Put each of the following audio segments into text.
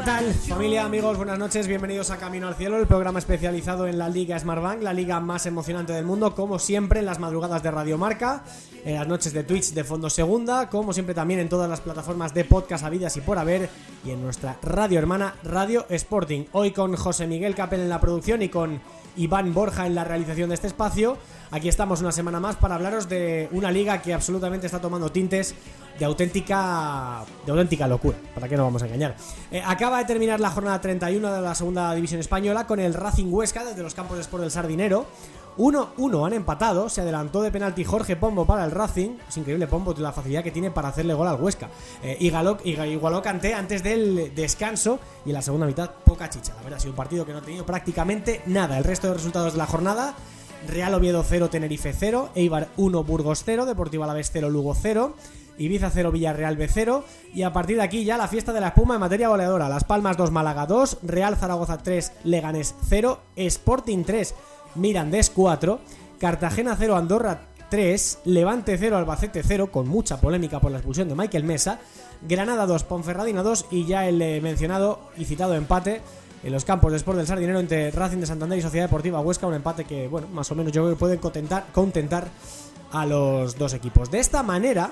¿Qué tal, familia, amigos? Buenas noches, bienvenidos a Camino al Cielo, el programa especializado en la Liga Smartbank, la liga más emocionante del mundo, como siempre en las madrugadas de Radio Marca, en las noches de Twitch de Fondo Segunda, como siempre también en todas las plataformas de podcast habidas y por haber, y en nuestra radio hermana Radio Sporting. Hoy con José Miguel Capel en la producción y con Iván Borja en la realización de este espacio. Aquí estamos una semana más para hablaros de una liga que absolutamente está tomando tintes de auténtica de auténtica locura, para qué no vamos a engañar. Eh, acaba de terminar la jornada 31 de la segunda división española con el Racing Huesca desde los campos de Sport del Sardinero. 1-1 han empatado, se adelantó de penalti Jorge Pombo para el Racing. Es increíble Pombo la facilidad que tiene para hacerle gol al Huesca. Eh, igualó, igualó Canté antes del descanso y en la segunda mitad poca chicha. La verdad, ha sido un partido que no ha tenido prácticamente nada. El resto de resultados de la jornada Real Oviedo 0, Tenerife 0, Eibar 1, Burgos 0, Deportivo Alavés 0, Lugo 0, Ibiza 0, Villarreal B 0 y a partir de aquí ya la fiesta de la espuma en materia goleadora. Las Palmas 2, Málaga 2, Real Zaragoza 3, Leganés 0, Sporting 3, Mirandés 4, Cartagena 0, Andorra 3, Levante 0, Albacete 0, con mucha polémica por la expulsión de Michael Mesa, Granada 2, Ponferradina 2 y ya el eh, mencionado y citado empate en los campos de Sport del Sardinero entre Racing de Santander y Sociedad Deportiva Huesca, un empate que, bueno, más o menos yo creo que puede contentar, contentar a los dos equipos. De esta manera,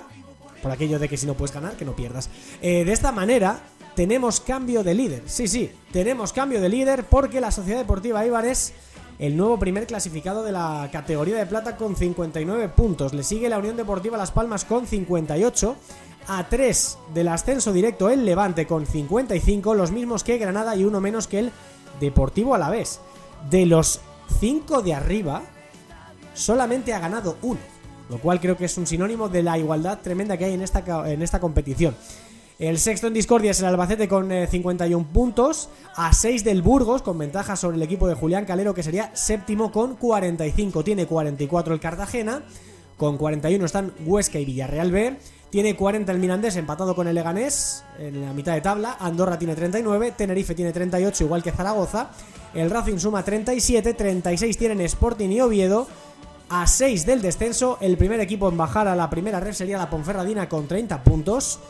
por aquello de que si no puedes ganar, que no pierdas, eh, de esta manera tenemos cambio de líder. Sí, sí, tenemos cambio de líder porque la Sociedad Deportiva Ibar es el nuevo primer clasificado de la categoría de plata con 59 puntos. Le sigue la Unión Deportiva Las Palmas con 58 a 3 del ascenso directo el Levante con 55, los mismos que Granada y uno menos que el Deportivo Alavés. De los 5 de arriba, solamente ha ganado uno, lo cual creo que es un sinónimo de la igualdad tremenda que hay en esta, en esta competición. El sexto en discordia es el Albacete con eh, 51 puntos, a 6 del Burgos con ventaja sobre el equipo de Julián Calero que sería séptimo con 45, tiene 44 el Cartagena, con 41 están Huesca y Villarreal B, tiene 40 el Mirandés empatado con el Leganés en la mitad de tabla. Andorra tiene 39, Tenerife tiene 38 igual que Zaragoza. El Racing suma 37, 36 tienen Sporting y Oviedo. A 6 del descenso, el primer equipo en bajar a la primera red sería la Ponferradina con 30 puntos.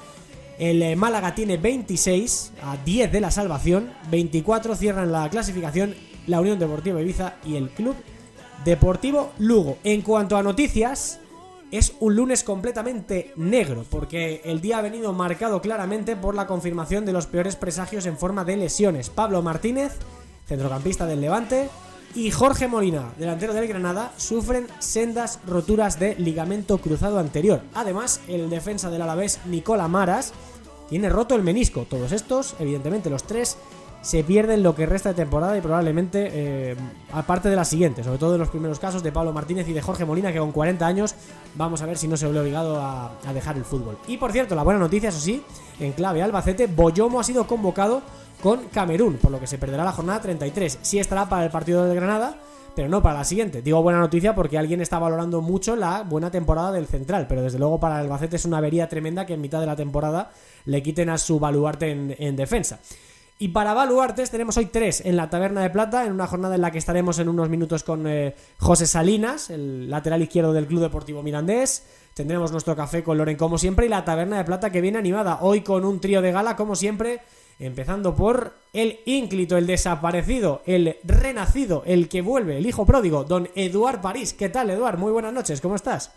El Málaga tiene 26, a 10 de la salvación. 24 cierran la clasificación la Unión Deportiva Ibiza y el Club Deportivo Lugo. En cuanto a noticias, es un lunes completamente negro, porque el día ha venido marcado claramente por la confirmación de los peores presagios en forma de lesiones. Pablo Martínez, centrocampista del Levante, y Jorge Molina, delantero del Granada, sufren sendas roturas de ligamento cruzado anterior. Además, el defensa del Alavés, Nicola Maras, tiene roto el menisco. Todos estos, evidentemente los tres, se pierden lo que resta de temporada y probablemente, eh, aparte de la siguiente, sobre todo en los primeros casos de Pablo Martínez y de Jorge Molina, que con 40 años vamos a ver si no se ve obligado a, a dejar el fútbol. Y por cierto, la buena noticia, eso sí, en clave Albacete, Boyomo ha sido convocado con Camerún, por lo que se perderá la jornada 33. Sí estará para el partido de Granada, pero no para la siguiente. Digo buena noticia porque alguien está valorando mucho la buena temporada del central, pero desde luego para Albacete es una avería tremenda que en mitad de la temporada le quiten a su baluarte en, en defensa. Y para baluartes tenemos hoy tres en la Taberna de Plata, en una jornada en la que estaremos en unos minutos con eh, José Salinas, el lateral izquierdo del Club Deportivo Mirandés. Tendremos nuestro café con Loren como siempre y la Taberna de Plata que viene animada hoy con un trío de gala como siempre, empezando por el ínclito, el desaparecido, el renacido, el que vuelve, el hijo pródigo, don Eduard París. ¿Qué tal, Eduard? Muy buenas noches, ¿cómo estás?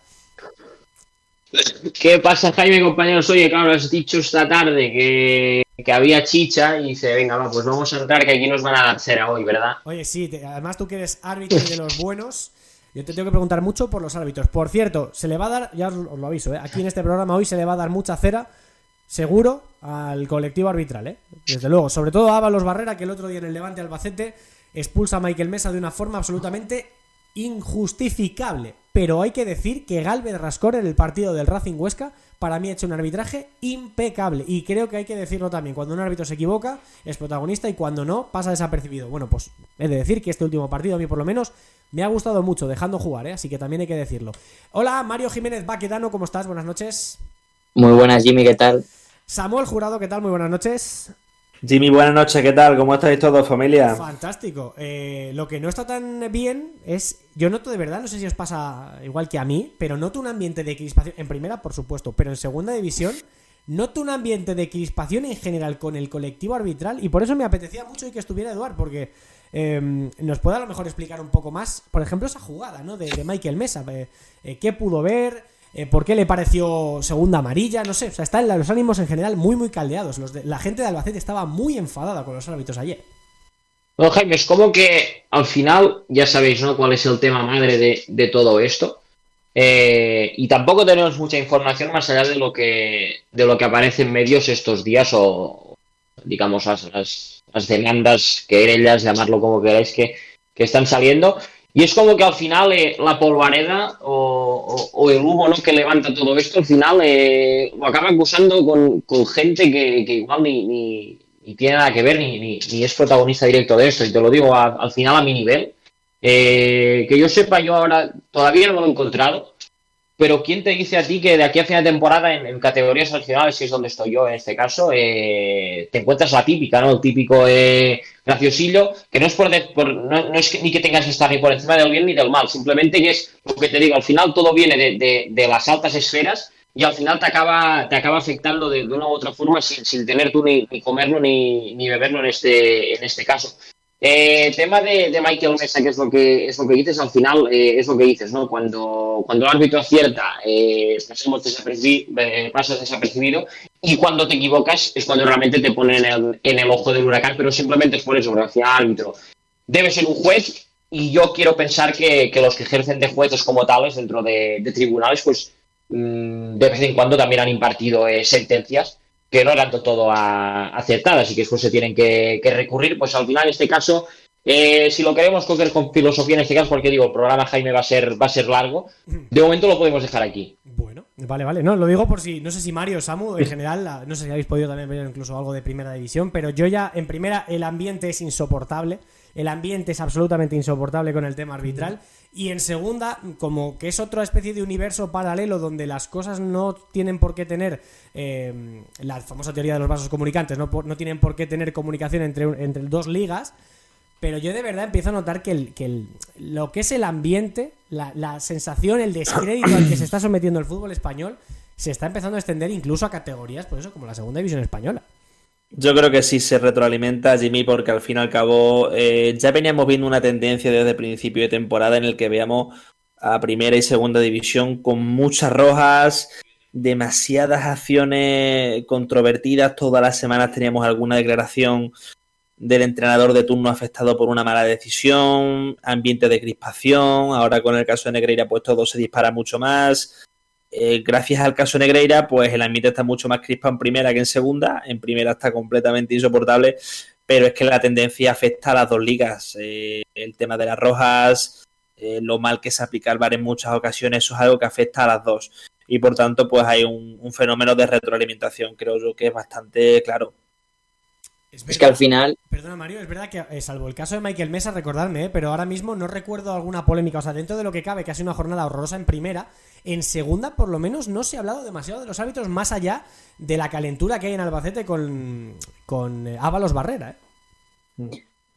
¿Qué pasa, Jaime, compañeros? Oye, claro, has dicho esta tarde que, que, había chicha y dice, venga, va, pues vamos a entrar que aquí nos van a dar cera hoy, ¿verdad? Oye, sí, te, además tú que eres árbitro de los buenos, yo te tengo que preguntar mucho por los árbitros. Por cierto, se le va a dar, ya os, os lo aviso, ¿eh? aquí en este programa hoy se le va a dar mucha cera, seguro, al colectivo arbitral, ¿eh? Desde luego, sobre todo a Ábalos Barrera, que el otro día en el Levante Albacete expulsa a Michael Mesa de una forma absolutamente injustificable. pero hay que decir que Galvez Rascor en el partido del Racing Huesca para mí ha hecho un arbitraje impecable y creo que hay que decirlo también, cuando un árbitro se equivoca es protagonista y cuando no pasa desapercibido. Bueno, pues he de decir que este último partido a mí por lo menos me ha gustado mucho dejando jugar, ¿eh? así que también hay que decirlo. Hola Mario Jiménez Baquedano, ¿cómo estás? Buenas noches. Muy buenas Jimmy, ¿qué tal? Samuel Jurado, ¿qué tal? Muy buenas noches. Jimmy, buenas noches, ¿qué tal? ¿Cómo estáis todos, familia? Fantástico. Eh, lo que no está tan bien es, yo noto de verdad, no sé si os pasa igual que a mí, pero noto un ambiente de crispación, en primera por supuesto, pero en segunda división, noto un ambiente de crispación en general con el colectivo arbitral y por eso me apetecía mucho y que estuviera Eduard, porque em, nos puede a lo mejor explicar un poco más, por ejemplo, esa jugada ¿no? de, Michael Mesa, eh, eh, qué pudo ver, eh, por qué le pareció segunda amarilla, no sé, o sea, están los ánimos en general muy, muy caldeados. Los de, la gente de Albacete estaba muy enfadada con los árbitros ayer. Bueno, Jaime, es como que al final ya sabéis, ¿no? Cuál es el tema madre de, todo esto. Eh, y tampoco tenemos mucha información más allá de lo que de lo que aparece en medios estos días o digamos las, las, demandas, querellas, llamarlo como queráis, que, que están saliendo. Y es como que al final eh, la polvareda o, el humo ¿no? que levanta todo esto, al final eh, lo acaba acusando con, gente que, igual ni, tiene nada que ver ni, ni, es protagonista directo de esto. Y te lo digo al final a mi nivel. Eh, que yo sepa, yo ahora todavía no lo he encontrado, pero ¿quién te dice a ti que de aquí a fin de temporada en, categorías nacionales, que es donde estoy yo en este caso, eh, te encuentras la típica, ¿no? El típico eh, graciosillo, que no es por, no, es ni que tengas que estar ni por encima del bien ni del mal, simplemente que es lo que te digo, al final todo viene de, las altas esferas y al final te acaba, te acaba afectando de, una u otra forma sin, tener tú ni, comerlo ni, ni, beberlo en este, en este caso. Eh, tema de, Michael Mesa, que es lo que es lo que dices, al final eh, es lo que dices, ¿no? Cuando, cuando el árbitro acierta, eh, desapercibido, eh, pasas desapercibido, y cuando te equivocas es cuando realmente te ponen en el, ojo del huracán, pero simplemente es por eso, gracias árbitro. Debe ser un juez, y yo quiero pensar que, los que ejercen de jueces como tales dentro de, tribunales, pues mm, de vez en cuando también han impartido sentencias que no eran todo acertadas y que después se tienen que, recurrir, pues al final en este caso, eh, si lo queremos coger con filosofía en este caso, porque digo, el programa Jaime va a ser, va a ser largo, de momento lo podemos dejar aquí. Bueno, vale, vale. No, lo digo por si, no sé si Mario o Samu, en general, no sé si habéis podido también ver incluso algo de primera división, pero yo ya, en primera, el ambiente es insoportable. El ambiente es absolutamente insoportable con el tema arbitral. Y en segunda, como que es otra especie de universo paralelo donde las cosas no tienen por qué tener eh, la famosa teoría de los vasos comunicantes, no, no tienen por qué tener comunicación entre, entre dos ligas. Pero yo de verdad empiezo a notar que, el, que lo que es el ambiente, la, la sensación, el descrédito al que se está sometiendo el fútbol español, se está empezando a extender incluso a categorías, por eso, como la segunda división española. Yo creo que sí se retroalimenta Jimmy porque al fin y al cabo eh, ya veníamos viendo una tendencia desde principio de temporada en el que veamos a primera y segunda división con muchas rojas, demasiadas acciones controvertidas, todas las semanas teníamos alguna declaración del entrenador de turno afectado por una mala decisión, ambiente de crispación, ahora con el caso de Negreira pues todo se dispara mucho más, eh, gracias al caso Negreira, pues el ambiente está mucho más crispa en primera que en segunda. En primera está completamente insoportable, pero es que la tendencia afecta a las dos ligas. Eh, el tema de las rojas, eh, lo mal que se aplica el VAR en muchas ocasiones, eso es algo que afecta a las dos. Y por tanto, pues hay un, un fenómeno de retroalimentación, creo yo que es bastante claro. Es, que al final. Perdona, Mario, es verdad que, eh, salvo el caso de Michael Mesa, recordarme, eh, pero ahora mismo no recuerdo alguna polémica. O sea, dentro de lo que cabe, que ha sido una jornada horrorosa en primera, en segunda, por lo menos, no se ha hablado demasiado de los árbitros más allá de la calentura que hay en Albacete con, con eh, Ábalos Barrera.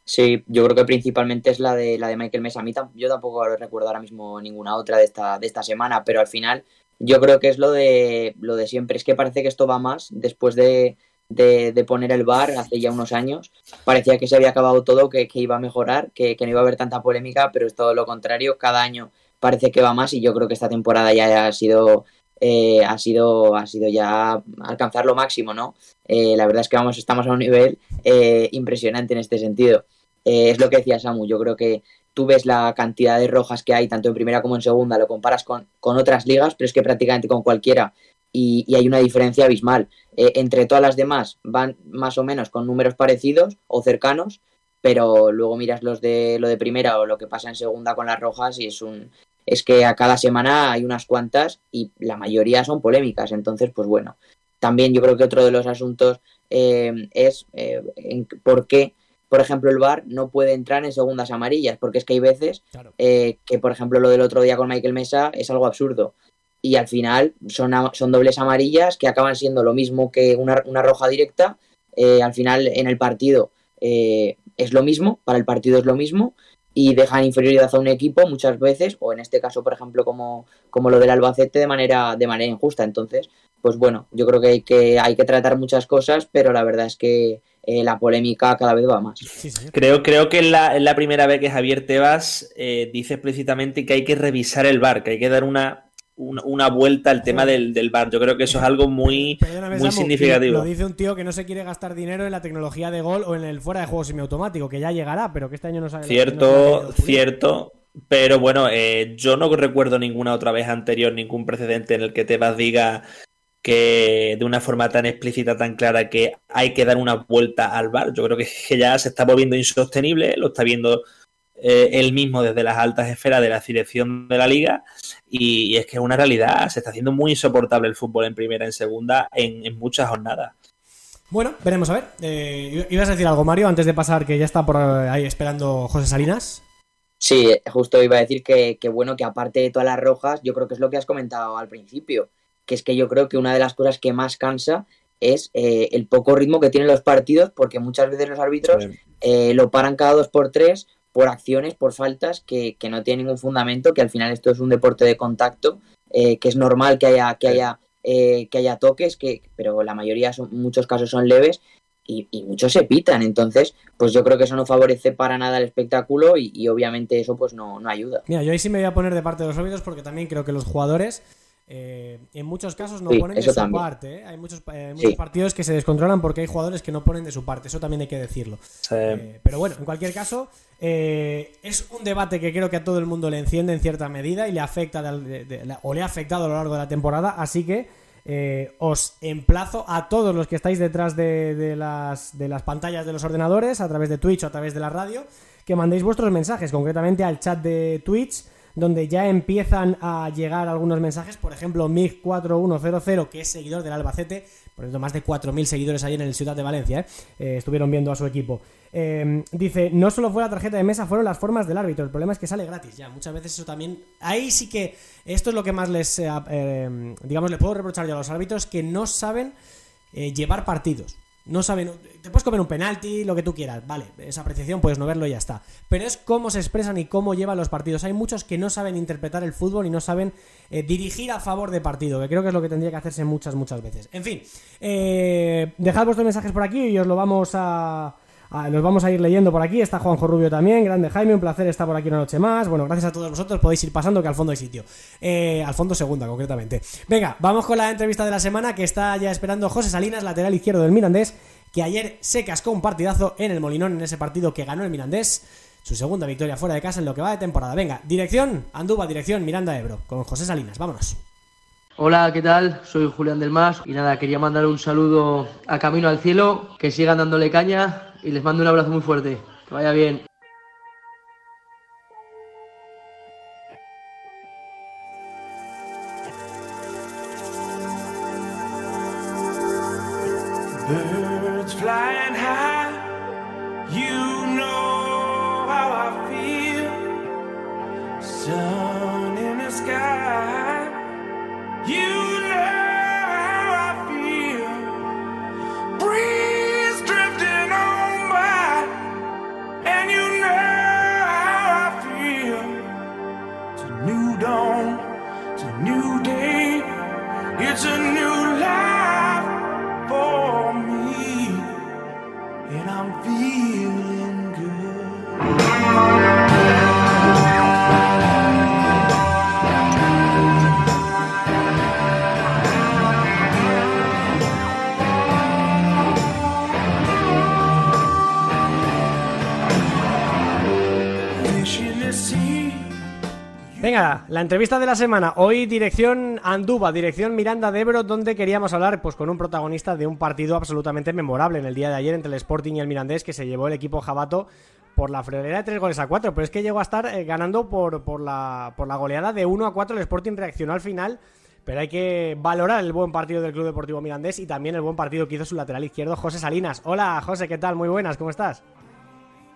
Sí, yo creo que principalmente es la de la de Michael Mesa. A mí yo tampoco recuerdo ahora mismo ninguna otra de esta, de esta semana, pero al final yo creo que es lo de lo de siempre. Es que parece que esto va más después de de, poner el bar hace ya unos años. Parecía que se había acabado todo, que, iba a mejorar, que, no iba a haber tanta polémica, pero es todo lo contrario. Cada año parece que va más y yo creo que esta temporada ya ha sido, eh, ha sido, ha sido ya alcanzar lo máximo, ¿no? Eh, la verdad es que vamos, estamos a un nivel eh, impresionante en este sentido. es lo que decía Samu, yo creo que tú ves la cantidad de rojas que hay, tanto en primera como en segunda, lo comparas con, con otras ligas, pero es que prácticamente con cualquiera y, hay una diferencia abismal. Eh, entre todas las demás van más o menos con números parecidos o cercanos, pero luego miras los de lo de primera o lo que pasa en segunda con las rojas y es un es que a cada semana hay unas cuantas y la mayoría son polémicas. Entonces, pues bueno, también yo creo que otro de los asuntos eh, es eh, por qué, por ejemplo, el VAR no puede entrar en segundas amarillas, porque es que hay veces eh, que, por ejemplo, lo del otro día con Michael Mesa es algo absurdo. Y al final son, son dobles amarillas que acaban siendo lo mismo que una, una roja directa. al final, en el partido es lo mismo, para el partido es lo mismo, y dejan inferioridad a un equipo muchas veces, o en este caso, por ejemplo, como, como lo del Albacete, de manera, de manera injusta. Entonces, pues bueno, yo creo que hay que, hay que tratar muchas cosas, pero la verdad es que eh, la polémica cada vez va más. creo, creo que es la, la, primera vez que Javier Tebas eh, dice explícitamente que hay que revisar el bar, que hay que dar una, una, vuelta al tema del, del, bar. Yo creo que eso es algo muy, muy significativo. Lo dice un tío que no se quiere gastar dinero en la tecnología de gol o en el fuera de juego semiautomático, que ya llegará, pero que este año no sabe. Cierto, cierto. Pero bueno, eh, yo no recuerdo ninguna otra vez anterior, ningún precedente en el que Tebas diga que de una forma tan explícita, tan clara, que hay que dar una vuelta al bar. Yo creo que, que ya se está volviendo insostenible, lo está viendo eh, él mismo desde las altas esferas de la dirección de la liga y, es que es una realidad, se está haciendo muy insoportable el fútbol en primera, en segunda, en, muchas jornadas. Bueno, veremos a ver. Eh, ¿Ibas a decir algo, Mario, antes de pasar que ya está por ahí esperando José Salinas? Sí, justo iba a decir que, bueno, que aparte de todas las rojas, yo creo que es lo que has comentado al principio, que es que yo creo que una de las cosas que más cansa es eh, el poco ritmo que tienen los partidos, porque muchas veces los árbitros lo paran cada dos por tres por acciones, por faltas que, no tienen ningún fundamento, que al final esto es un deporte de contacto, eh, que es normal que haya, que haya, eh, que haya toques, que, pero la mayoría, son, muchos casos son leves y, muchos se pitan. Entonces, pues yo creo que eso no favorece para nada el espectáculo y, obviamente eso pues no, no ayuda. Mira, yo ahí sí me voy a poner de parte de los árbitros porque también creo que los jugadores eh, en muchos casos no ponen de su parte. ¿eh? Hay muchos, eh, muchos partidos que se descontrolan porque hay jugadores que no ponen de su parte. Eso también hay que decirlo. pero bueno, en cualquier caso, es un debate que creo que a todo el mundo le enciende en cierta medida y le afecta o le ha afectado a lo largo de la temporada. Así que os emplazo a todos los que estáis detrás de, las, de las pantallas de los ordenadores, a través de Twitch o a través de la radio, que mandéis vuestros mensajes, concretamente al chat de Twitch donde ya empiezan a llegar algunos mensajes. Por ejemplo, MIG4100, que es seguidor del Albacete, por ejemplo, más de 4.000 seguidores ayer en el Ciudad de Valencia, ¿eh? Eh, estuvieron viendo a su equipo. Em, dice, no solo fue la tarjeta de mesa, fueron las formas del árbitro. El problema es que sale gratis, ya. Muchas veces eso también... Ahí sí que... Esto es lo que más les... Eh, digamos, le puedo reprochar yo a los árbitros, que no saben llevar partidos no saben, te puedes comer un penalti, lo que tú quieras, vale, esa apreciación puedes no verlo y ya está. Pero es cómo se expresan y cómo llevan los partidos. Hay muchos que no saben interpretar el fútbol y no saben eh, dirigir a favor de partido, que creo que es lo que tendría que hacerse muchas, muchas veces. En fin, eh, dejad vuestros mensajes por aquí y os lo vamos a Ah, los vamos a ir leyendo por aquí. Está Juanjo Rubio también. Grande Jaime, un placer estar por aquí una noche más. Bueno, gracias a todos vosotros. Podéis ir pasando que al fondo hay sitio. Eh, al fondo segunda, concretamente. Venga, vamos con la entrevista de la semana que está ya esperando José Salinas, lateral izquierdo del Mirandés, que ayer se cascó un partidazo en el Molinón en ese partido que ganó el Mirandés. Su segunda victoria fuera de casa en lo que va de temporada. Venga, dirección Anduba, dirección Miranda Ebro, con José Salinas. Vámonos. Hola, ¿qué tal? Soy Julián del Mas y nada, quería mandar un saludo a Camino al Cielo, que sigan dándole caña y les mando un abrazo muy fuerte. Que vaya bien. La entrevista de la semana. Hoy dirección Anduba, dirección Miranda de Ebro, donde queríamos hablar pues con un protagonista de un partido absolutamente memorable en el día de ayer entre el Sporting y el Mirandés que se llevó el equipo Jabato por la friolera de 3 goles a 4, pero es que llegó a estar eh, ganando por, por, la, por la goleada de 1 a 4. El Sporting reaccionó al final, pero hay que valorar el buen partido del Club Deportivo Mirandés y también el buen partido que hizo su lateral izquierdo, José Salinas. Hola, José, ¿qué tal? Muy buenas, ¿cómo estás?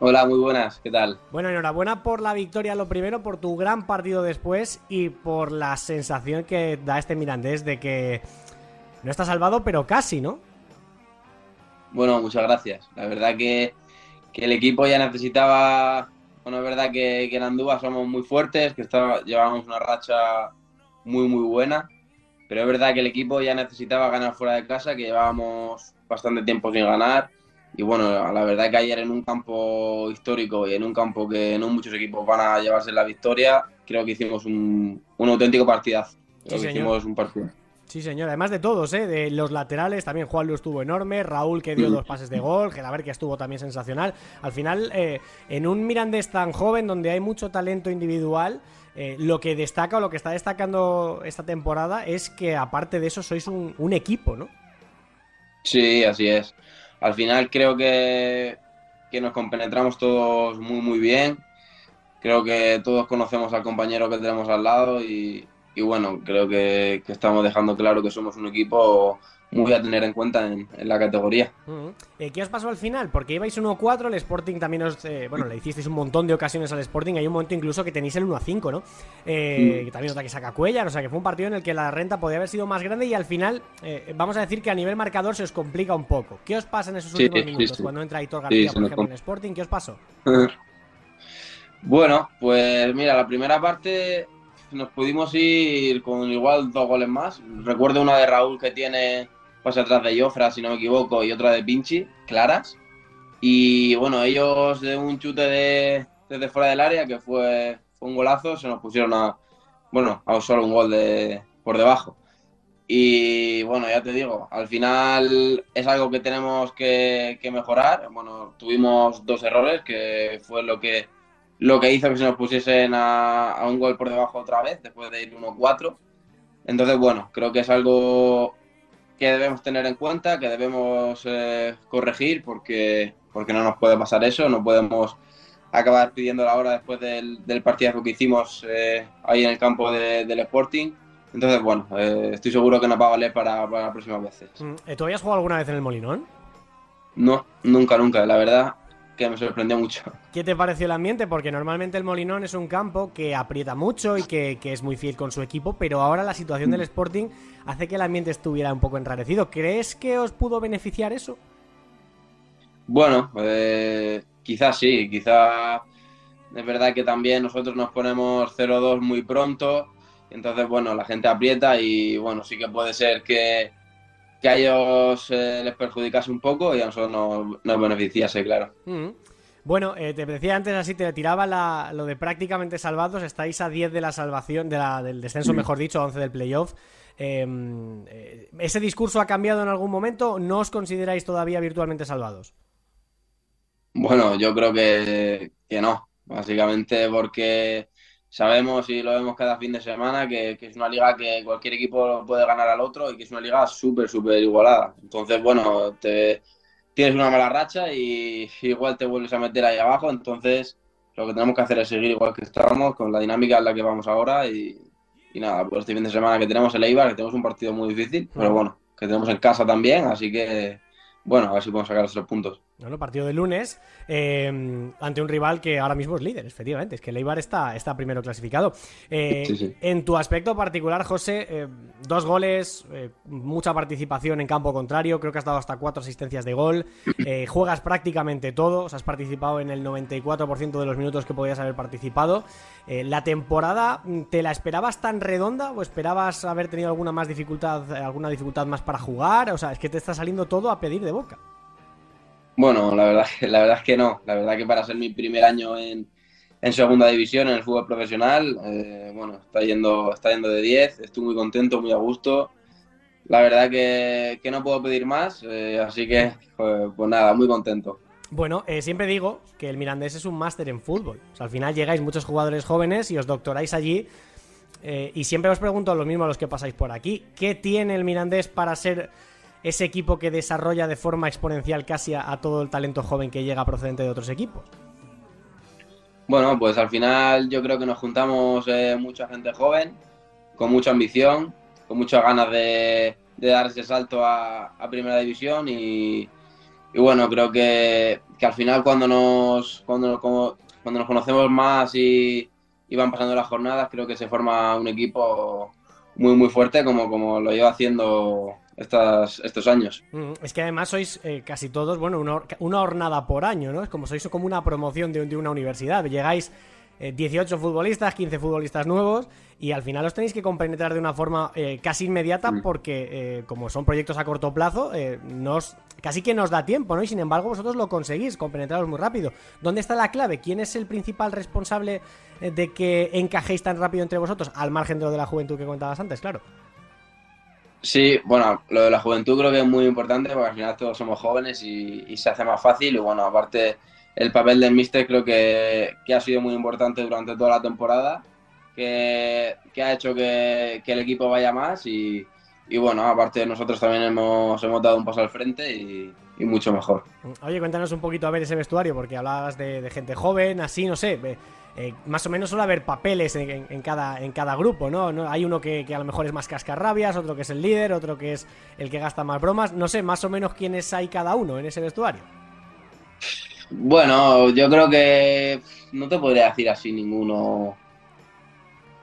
Hola, muy buenas, ¿qué tal? Bueno, enhorabuena por la victoria, lo primero, por tu gran partido después y por la sensación que da este Mirandés de que no está salvado, pero casi, ¿no? Bueno, muchas gracias. La verdad que, que el equipo ya necesitaba. Bueno, es verdad que, que en Andúa somos muy fuertes, que está, llevamos una racha muy, muy buena. Pero es verdad que el equipo ya necesitaba ganar fuera de casa, que llevábamos bastante tiempo sin ganar y bueno, la verdad que ayer en un campo histórico y en un campo que no muchos equipos van a llevarse la victoria, creo que hicimos un, un auténtico partidazo. Creo Sí, que señor. hicimos un partido. Sí, señor. Además de todos, ¿eh? De los laterales, también Juan Lu estuvo enorme, Raúl que dio Mm. dos pases de gol, Gelaber que estuvo también sensacional. Al final, eh, en un Mirandés tan joven, donde hay mucho talento individual, eh, lo que destaca o lo que está destacando esta temporada es que aparte de eso sois un, un equipo, ¿no? Sí, así es. Al final creo que, que nos compenetramos todos muy, muy bien. Creo que todos conocemos al compañero que tenemos al lado y, bueno, creo que estamos dejando claro que somos un equipo muy a tener en cuenta en, en la categoría. Eh, ¿Qué os pasó al final? Porque ibais 1-4, el Sporting también os... eh, bueno, le hicisteis un montón de ocasiones al Sporting, hay un momento incluso que tenéis el 1-5, ¿no? Eh, Mm. que también otra que saca Cuellar, o sea que fue un partido en el que la renta podía haber sido más grande y al final, eh, vamos a decir que a nivel marcador se os complica un poco. ¿Qué os pasa en esos Sí, últimos sí, minutos? sí. Cuando entra Hitor García, por ejemplo, en el Sporting, ¿qué os pasó? Bueno, pues mira, la primera parte nos pudimos ir con igual dos goles más. Recuerdo una de Raúl que tiene pase atrás de Jofra, si no me equivoco, y otra de Pinchi, claras. Y bueno, ellos de un chute de, desde fuera del área, que fue, un golazo, se nos pusieron a, bueno, a solo un gol de, por debajo. Y bueno, ya te digo, al final es algo que tenemos que, mejorar. Bueno, tuvimos dos errores, que fue lo que, lo que hizo que se nos pusiesen a, a un gol por debajo otra vez, después de ir 1-4. Entonces, bueno, creo que es algo que debemos tener en cuenta, que debemos eh, corregir, porque, porque no nos puede pasar eso, no podemos acabar pidiendo la hora después del, del partido que hicimos eh, ahí en el campo de- del Sporting. Entonces, bueno, eh, estoy seguro que nos va a valer para, para las próximas veces. Mm, eh, ¿Tú habías jugado alguna vez en el Molinón? No, nunca, nunca, la verdad que me sorprendió mucho. ¿Qué te pareció el ambiente? Porque normalmente el Molinón es un campo que aprieta mucho y que, que es muy fiel con su equipo, pero ahora la situación del Sporting hace que el ambiente estuviera un poco enrarecido. ¿Crees que os pudo beneficiar eso? Bueno, eh, quizás sí, quizás es verdad que también nosotros nos ponemos 0-2 muy pronto, entonces bueno, la gente aprieta y bueno, sí que puede ser que, que a ellos eh, les perjudicase un poco y a nosotros nos, nos beneficiase, claro. Mm. Bueno, eh, te decía antes así, te tiraba la- lo de prácticamente salvados, estáis a 10 de la salvación, de la- del descenso, mejor dicho, a 11 del playoff. Eh, eh, ¿Ese discurso ha cambiado en algún momento? ¿No os consideráis todavía virtualmente salvados? Bueno, yo creo que, que no, básicamente porque sabemos y lo vemos cada fin de semana que, que es una liga que cualquier equipo puede ganar al otro y que es una liga súper, súper igualada. Entonces, bueno, te, tienes una mala racha y igual te vuelves a meter ahí abajo, entonces lo que tenemos que hacer es seguir igual que estamos, con la dinámica en la que vamos ahora y, y nada, pues este fin de semana que tenemos el Eibar, que tenemos un partido muy difícil, pero bueno, que tenemos en casa también, así que bueno, a ver si podemos sacar los tres puntos. Bueno, partido de lunes eh, ante un rival que ahora mismo es líder, efectivamente. Es que el Eibar está, está primero clasificado. Eh, Sí, sí. En tu aspecto particular, José, eh, dos goles, eh, mucha participación en campo contrario. Creo que has dado hasta cuatro asistencias de gol. juegas prácticamente todo. o sea, has participado en el 94% de los minutos que podías haber participado. ¿La temporada mm, te la esperabas tan redonda o esperabas haber tenido alguna más dificultad, alguna dificultad más para jugar? O sea, es que te está saliendo todo a pedir de boca. Bueno, la verdad, la verdad es que no. La verdad que para ser mi primer año en, segunda división, en el fútbol profesional, eh, bueno, está yendo, está yendo de 10. Estoy muy contento, muy a gusto. La verdad que, que no puedo pedir más, eh, así que, pues, pues nada, muy contento. Bueno, eh, siempre digo que el Mirandés es un máster en fútbol. O sea, al final llegáis muchos jugadores jóvenes y os doctoráis allí. eh, y siempre os pregunto lo mismo a los que pasáis por aquí. ¿Qué tiene el Mirandés para ser ese equipo que desarrolla de forma exponencial casi a, todo el talento joven que llega procedente de otros equipos? Bueno, pues al final yo creo que nos juntamos eh, mucha gente joven, con mucha ambición, con muchas ganas de, de dar ese salto a, Primera División y, bueno, creo que, al final cuando nos, cuando, cuando nos conocemos más y, y, van pasando las jornadas, creo que se forma un equipo muy, muy fuerte como, como lo lleva haciendo estas, estos años. Mm, es que además sois eh, casi todos, bueno, una, una, hornada por año, ¿no? Es como sois como una promoción de, de una universidad. Llegáis eh, 18 futbolistas, 15 futbolistas nuevos y al final los tenéis que compenetrar de una forma eh, casi inmediata Mm. porque eh, como son proyectos a corto plazo, eh, nos, casi que nos da tiempo, ¿no? Y sin embargo vosotros lo conseguís, compenetraros muy rápido. ¿Dónde está la clave? ¿Quién es el principal responsable eh, de que encajéis tan rápido entre vosotros? Al margen de lo de la juventud que comentabas antes, claro. Sí, bueno, lo de la juventud creo que es muy importante porque al final todos somos jóvenes y, se hace más fácil. Y bueno, aparte, el papel del Mister creo que, que ha sido muy importante durante toda la temporada, que, que ha hecho que, que, el equipo vaya más. Y, y, bueno, aparte, nosotros también hemos, hemos dado un paso al frente y, y, mucho mejor. Oye, cuéntanos un poquito a ver ese vestuario, porque hablabas de, de gente joven, así, no sé. Eh, más o menos suele haber papeles en, en, en, cada, en cada grupo, ¿no? ¿no? Hay uno que, que, a lo mejor es más cascarrabias, otro que es el líder, otro que es el que gasta más bromas. No sé, más o menos quiénes hay cada uno en ese vestuario. Bueno, yo creo que no te podría decir así ninguno.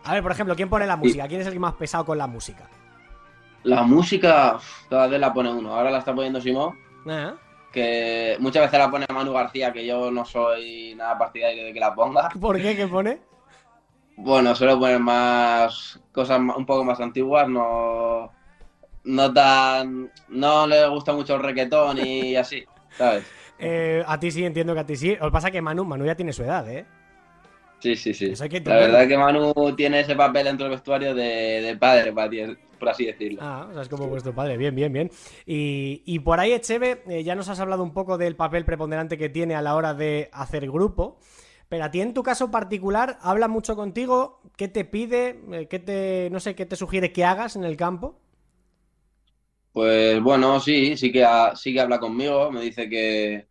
A ver, por ejemplo, ¿quién pone la música? ¿Quién es el que más pesado con la música? La música, cada vez la pone uno. Ahora la está poniendo Simón. ¿Eh? Que muchas veces la pone Manu García, que yo no soy nada partidario de que la ponga. ¿Por qué? ¿Qué pone? Bueno, suelo poner más cosas un poco más antiguas, no, no tan, no le gusta mucho el reggaetón y así, ¿sabes? Eh, a ti sí, entiendo que a ti sí. Lo que pasa es que Manu, Manu ya tiene su edad, ¿eh? Sí, sí, sí. La verdad es que Manu tiene ese papel dentro del vestuario de, de padre, por así decirlo. Ah, o sea, es como vuestro padre. Bien, bien, bien. Y, y por ahí, Echeve, eh, ya nos has hablado un poco del papel preponderante que tiene a la hora de hacer grupo. Pero a ti, en tu caso particular, habla mucho contigo. ¿Qué te pide? Eh, ¿Qué te, no sé, qué te sugiere que hagas en el campo? Pues bueno, sí, sí que, sí que habla conmigo. Me dice que,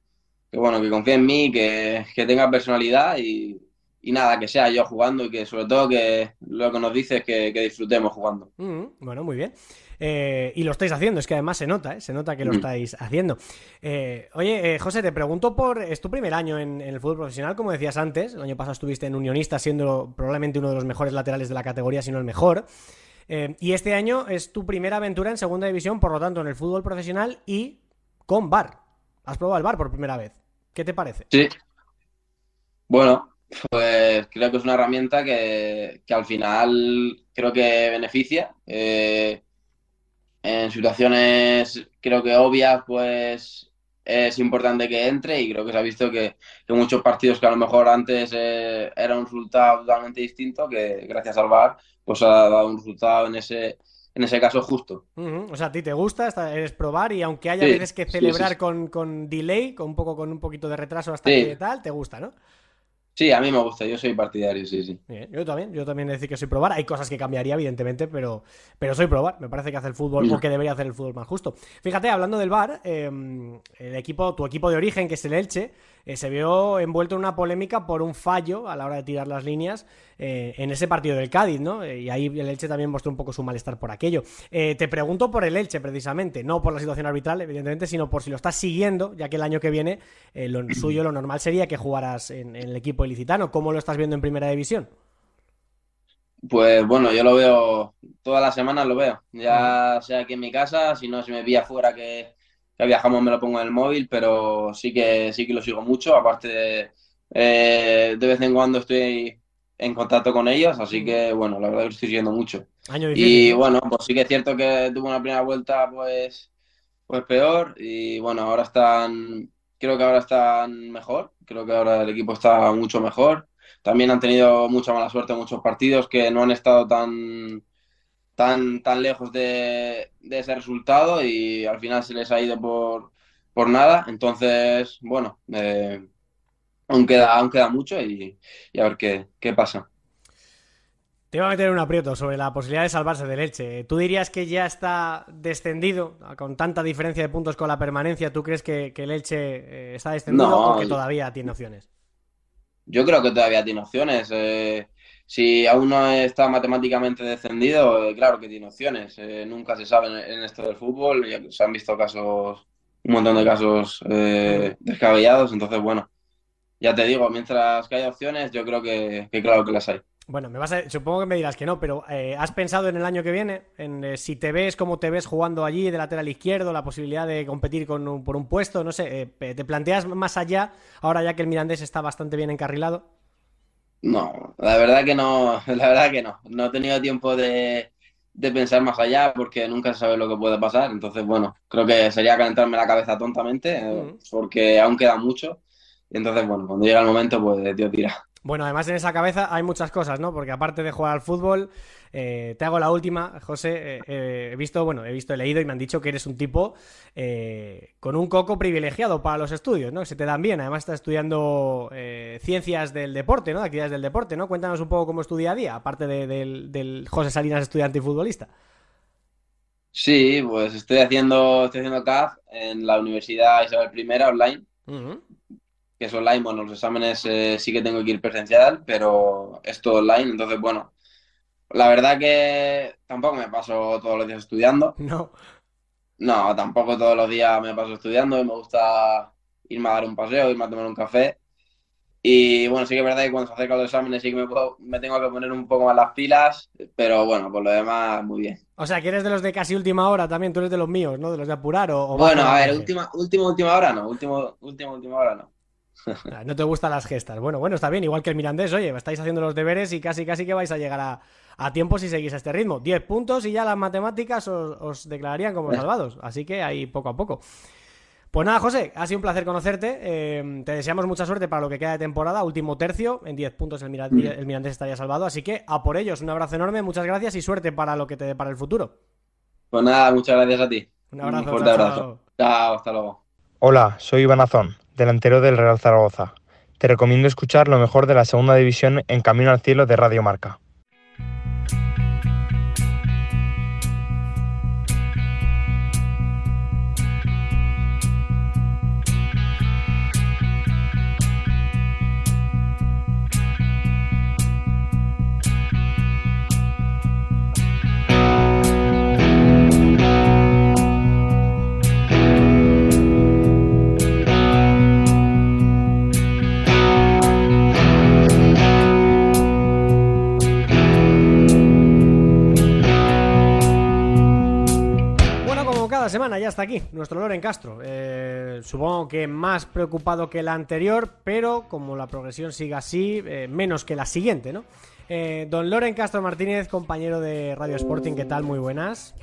que bueno, que confía en mí, que, que tenga personalidad y, y nada, que sea yo jugando y que sobre todo que lo que nos dice es que, que disfrutemos jugando. Mm, bueno, muy bien. Eh, y lo estáis haciendo, es que además se nota, ¿eh? se nota que lo mm. estáis haciendo. Eh, oye, José, te pregunto por. Es tu primer año en, en, el fútbol profesional, como decías antes. El año pasado estuviste en Unionista, siendo probablemente uno de los mejores laterales de la categoría, si no el mejor. Y este año es tu primera aventura en segunda división, por lo tanto, en el fútbol profesional y con VAR. Has probado el VAR por primera vez. ¿Qué te parece? Sí. Bueno, pues creo que es una herramienta que, que al final creo que beneficia. Eh, en situaciones creo que obvias, pues es importante que entre y creo que se ha visto que, que muchos partidos que a lo mejor antes eh, era un resultado totalmente distinto, que gracias al VAR pues ha dado un resultado en ese, en ese caso justo. Uh -huh. O sea, a ti te gusta, eres probar y aunque haya sí, veces que celebrar sí, sí. Con, con, delay, con un poco con un poquito de retraso hasta que tal, te gusta, ¿no? Sí, a mí me gusta, yo soy partidario, sí, sí. Bien, yo también, yo también decir que soy probar. Hay cosas que cambiaría, evidentemente, pero, pero soy probar. Me parece que hace el fútbol, o que debería hacer el fútbol más justo. Fíjate, hablando del VAR, eh, el equipo, tu equipo de origen, que es el Elche, eh, se vio envuelto en una polémica por un fallo a la hora de tirar las líneas eh, en ese partido del Cádiz, ¿no? y ahí el Elche también mostró un poco su malestar por aquello. Eh, te pregunto por el Elche, precisamente, no por la situación arbitral, evidentemente, sino por si lo estás siguiendo, ya que el año que viene eh, lo suyo, lo normal sería que jugaras en, en el equipo ilicitano. ¿Cómo lo estás viendo en primera división? Pues bueno, yo lo veo todas las semanas, lo veo. Ya sea aquí en mi casa, si no, si me vi afuera que, que, viajamos me lo pongo en el móvil, pero sí que sí que lo sigo mucho. Aparte, de, eh, de vez en cuando estoy en contacto con ellos, así que bueno, la verdad que lo estoy siguiendo mucho. Año y bueno, pues sí que es cierto que tuvo una primera vuelta pues, pues peor. Y bueno, ahora están, creo que ahora están mejor, creo que ahora el equipo está mucho mejor. También han tenido mucha mala suerte en muchos partidos que no han estado tan, tan, tan lejos de, de, ese resultado y al final se les ha ido por, por nada. Entonces, bueno, eh, aún, queda, aún queda mucho y, y a ver qué, qué, pasa. Te iba a meter un aprieto sobre la posibilidad de salvarse del Elche. ¿Tú dirías que ya está descendido con tanta diferencia de puntos con la permanencia? ¿Tú crees que, que el Elche eh, está descendido no, o que todavía tiene opciones? yo creo que todavía tiene opciones. Eh, si aún no está matemáticamente descendido, eh, claro que tiene opciones. Eh, nunca se sabe en, esto del fútbol. se han visto casos, un montón de casos descabellados. Entonces, bueno, ya te digo, mientras que haya opciones, yo creo que, que claro que las hay. Bueno, me vas a, supongo que me dirás que no, pero eh, ¿has pensado en el año que viene? En eh, si te ves, cómo te ves jugando allí de lateral izquierdo, la posibilidad de competir con por un puesto, no sé, eh, ¿te planteas más allá ahora ya que el Mirandés está bastante bien encarrilado? No, la verdad que no, la verdad que no. No he tenido tiempo de, pensar más allá porque nunca se sabe lo que puede pasar. Entonces, bueno, creo que sería calentarme la cabeza tontamente porque aún queda mucho. Y entonces, bueno, cuando llega el momento, pues Dios dirá. Bueno, además en esa cabeza hay muchas cosas, ¿no? Porque aparte de jugar al fútbol, eh, te hago la última, José. Eh, eh, he visto, bueno, he visto, he leído y me han dicho que eres un tipo con un coco privilegiado para los estudios, ¿no? Que se te dan bien. Además, estás estudiando ciencias del deporte, ¿no? Actividades del deporte, ¿no? Cuéntanos un poco cómo es tu día a día, aparte del, José Salinas estudiante y futbolista. Sí, pues estoy haciendo, estoy haciendo CAF en la Universidad Isabel I online que es online, bueno, los exámenes eh, sí que tengo que ir presencial, pero es todo online, entonces bueno, la verdad que tampoco me paso todos los días estudiando. No. No, tampoco todos los días me paso estudiando, me gusta irme a dar un paseo, irme a tomar un café. Y bueno, sí que es verdad que cuando se acercan los exámenes sí que me, me tengo que poner un poco más las pilas, pero bueno, por lo demás, muy bien. O sea, que eres de los de casi última hora también, tú eres de los míos, ¿no? De los de apurar o... bueno, a ver, última, última, última hora no, última, última, última hora no. Ah, no te gustan las gestas. Bueno, bueno, está bien, igual que el Mirandés, oye, estáis haciendo los deberes y casi casi que vais a llegar a, tiempo si seguís a este ritmo. 10 puntos y ya las matemáticas os, declararían como salvados. Así que ahí poco a poco. Pues nada, José, ha sido un placer conocerte. Eh, te deseamos mucha suerte para lo que queda de temporada. Último tercio, en 10 puntos el, el Mirandés estaría salvado. Así que a por ellos, un abrazo enorme, muchas gracias y suerte para lo que te dé para el futuro. Pues nada, muchas gracias a ti. Un abrazo. fuerte abrazo. chao, hasta luego. Hola, soy Iván Azón delantero del Real Zaragoza. Te recomiendo escuchar lo mejor de la segunda división en Camino al Cielo de Radio Marca. Aquí, nuestro Loren Castro. Eh, supongo que más preocupado que la anterior, pero como la progresión sigue así, eh, menos que la siguiente, ¿no? Eh, don Loren Castro Martínez, compañero de Radio Sporting, ¿qué tal? Muy buenas.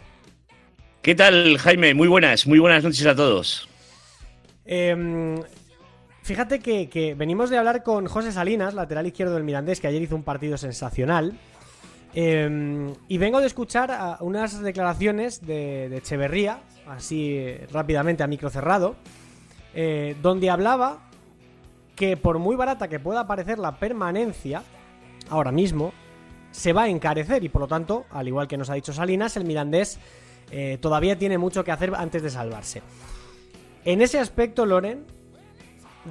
¿Qué tal, Jaime? Muy buenas, muy buenas noches a todos. Em, fíjate que, que venimos de hablar con José Salinas, lateral izquierdo del Mirandés, que ayer hizo un partido sensacional. Em, y vengo de escuchar unas declaraciones de, Echeverría, así rápidamente a micro cerrado, eh, donde hablaba que por muy barata que pueda parecer la permanencia, ahora mismo, se va a encarecer y por lo tanto, al igual que nos ha dicho Salinas, el Mirandés eh, todavía tiene mucho que hacer antes de salvarse. En ese aspecto, Loren,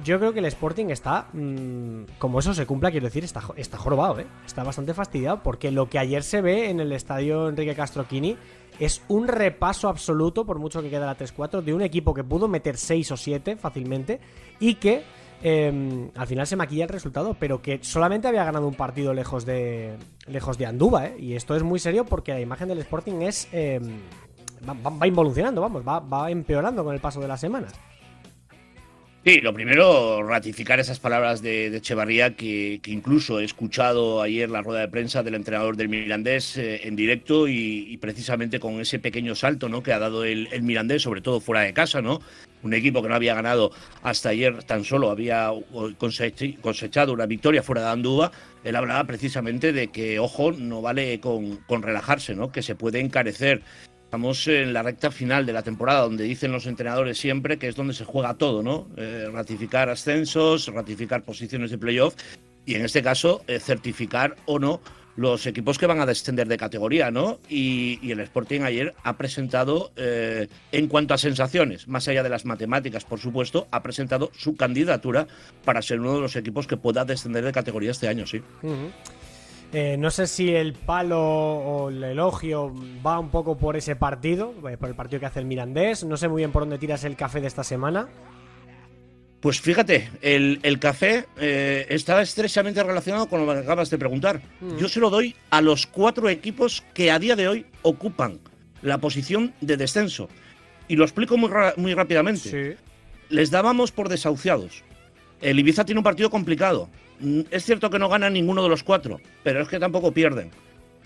yo creo que el Sporting está, mm, como eso se cumpla, quiero decir, está, está jorobado, ¿eh? Está bastante fastidiado porque lo que ayer se ve en el estadio Enrique Castroquini es un repaso absoluto, por mucho que quede la 3-4, de un equipo que pudo meter 6 o 7 fácilmente y que em, al final se maquilla el resultado, pero que solamente había ganado un partido lejos de lejos de Andúba, ¿eh? Y esto es muy serio porque la imagen del Sporting es... Em, va, involucionando, vamos, va, va empeorando con el paso de las semanas. Sí, lo primero, ratificar esas palabras de, Echevarría que, incluso he escuchado ayer la rueda de prensa del entrenador del Mirandés eh, en directo y, precisamente con ese pequeño salto ¿no? que ha dado el, Mirandés, sobre todo fuera de casa, ¿no? Un equipo que no había ganado hasta ayer tan solo había cosechado una victoria fuera de Andúba. Él hablaba precisamente de que, ojo, no vale con, con relajarse, ¿no? Que se puede encarecer Estamos en la recta final de la temporada, donde dicen los entrenadores siempre que es donde se juega todo, ¿no? Eh, ratificar ascensos, ratificar posiciones de playoff y en este caso eh, certificar o no los equipos que van a descender de categoría, ¿no? Y, el Sporting ayer ha presentado, eh, en cuanto a sensaciones, más allá de las matemáticas, por supuesto, ha presentado su candidatura para ser uno de los equipos que pueda descender de categoría este año, sí. Eh, no sé si el palo o el elogio va un poco por ese partido, eh, por el partido que hace el Mirandés. No sé muy bien por dónde tiras el café de esta semana. Pues fíjate, el, café eh, está estrechamente relacionado con lo que acabas de preguntar. Mm. Yo se lo doy a los cuatro equipos que a día de hoy ocupan la posición de descenso. Y lo explico muy, muy rápidamente. Les dábamos por desahuciados. El Ibiza tiene un partido complicado. Mm, es cierto que no gana ninguno de los cuatro, pero es que tampoco pierden.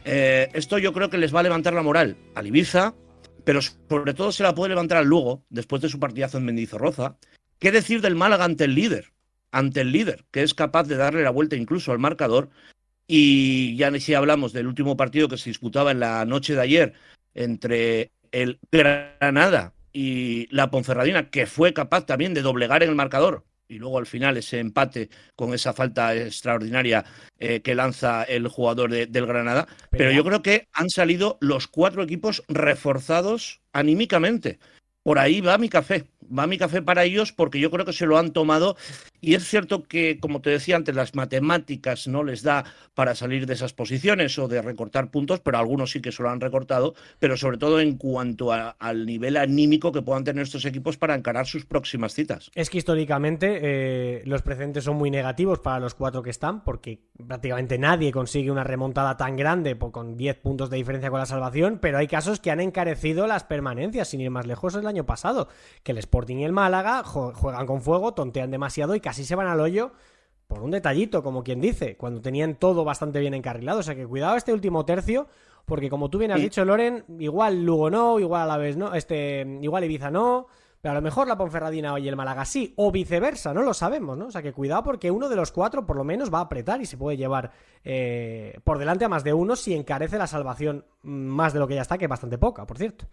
Eh, esto yo creo que les va a levantar la moral al Ibiza, pero sobre todo se la puede levantar al Lugo, después de su partidazo en Mendizorroza, ¿Qué decir del Málaga ante el líder? Ante el líder, que es capaz de darle la vuelta incluso al marcador. Y ya ni si hablamos del último partido que se disputaba en la noche de ayer entre el Granada y la Ponferradina, que fue capaz también de doblegar en el marcador. Y luego al final ese empate con esa falta extraordinaria eh, que lanza el jugador del Granada. Pero yo creo que han salido los cuatro equipos reforzados anímicamente. Por ahí va mi café va mi café para ellos porque yo creo que se lo han tomado y es cierto que, como te decía antes, las matemáticas no les da para salir de esas posiciones o de recortar puntos, pero algunos sí que se lo han recortado, pero sobre todo en cuanto al nivel anímico que puedan tener estos equipos para encarar sus próximas citas. Es que históricamente eh, los precedentes son muy negativos para los cuatro que están, porque prácticamente nadie consigue una remontada tan grande con 10 puntos de diferencia con la salvación, pero hay casos que han encarecido las permanencias, sin ir más lejos el año pasado, que les Sporting y el Málaga juegan con fuego, tontean demasiado y casi se van al hoyo por un detallito, como quien dice, cuando tenían todo bastante bien encarrilado. O sea que cuidado este último tercio, porque como tú bien has dicho, Loren, igual Lugo no, igual a la vez no, este, igual Ibiza no, pero a lo mejor la Ponferradina y el Málaga sí, o viceversa, no lo sabemos, ¿no? O sea que cuidado porque uno de los cuatro por lo menos va a apretar y se puede llevar eh, por delante a más de uno si encarece la salvación más de lo que ya está, que es bastante poca, por cierto.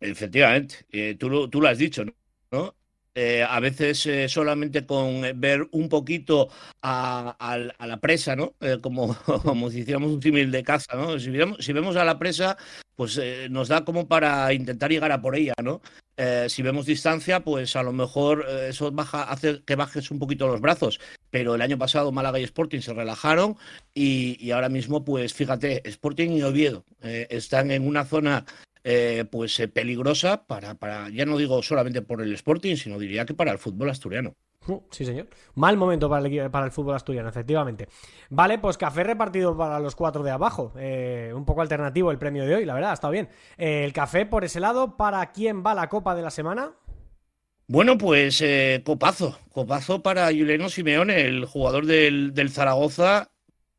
Efectivamente, eh, tú, tú, lo has dicho, ¿no? Eh, a veces eh, solamente con ver un poquito a, la presa, ¿no? como, como si hiciéramos un símil de caza, ¿no? Si si vemos a la presa, pues nos da como para intentar llegar a por ella, ¿no? si vemos distancia, pues a lo mejor eso baja, hace que bajes un poquito los brazos. Pero el año pasado Málaga y Sporting se relajaron y, y ahora mismo, pues fíjate, Sporting y Oviedo están en una zona eh, pues eh, peligrosa para, para, ya no digo solamente por el Sporting, sino diría que para el fútbol asturiano. Sí, señor. Mal momento para el, para el fútbol asturiano, efectivamente. Vale, pues café repartido para los cuatro de abajo. Eh, un poco alternativo el premio de hoy, la verdad, ha estado bien. el café por ese lado, ¿para quién va la copa de la semana? Bueno, pues copazo, copazo para Juliano Simeone, el jugador del, del Zaragoza,